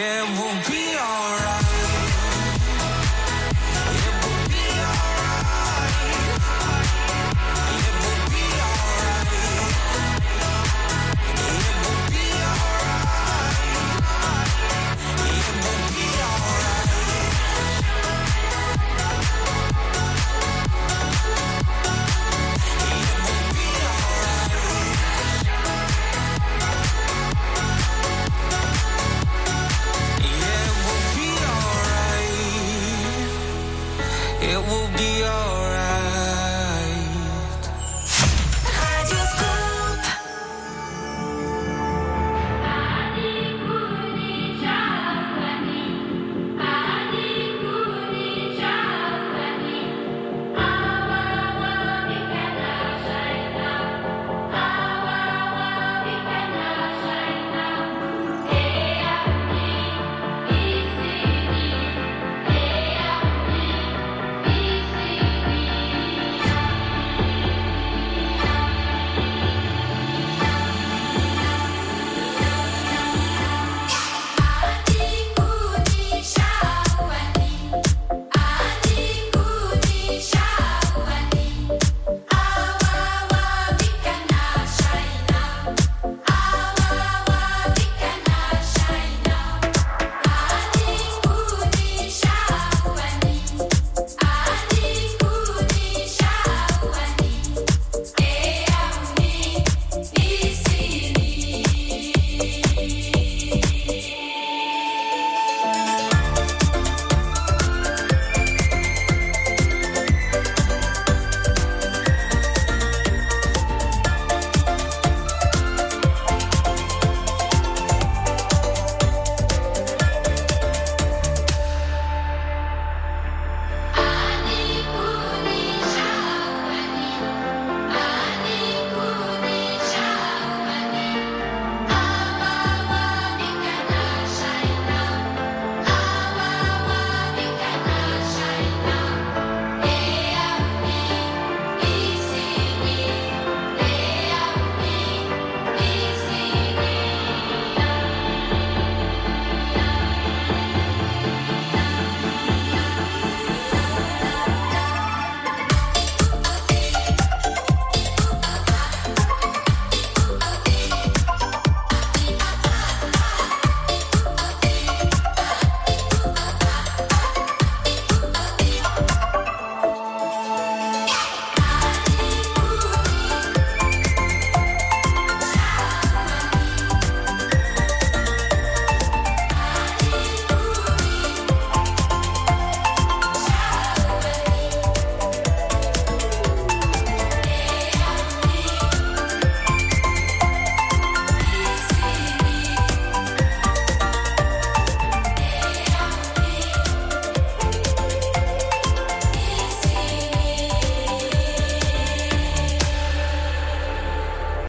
Yeah, we'll be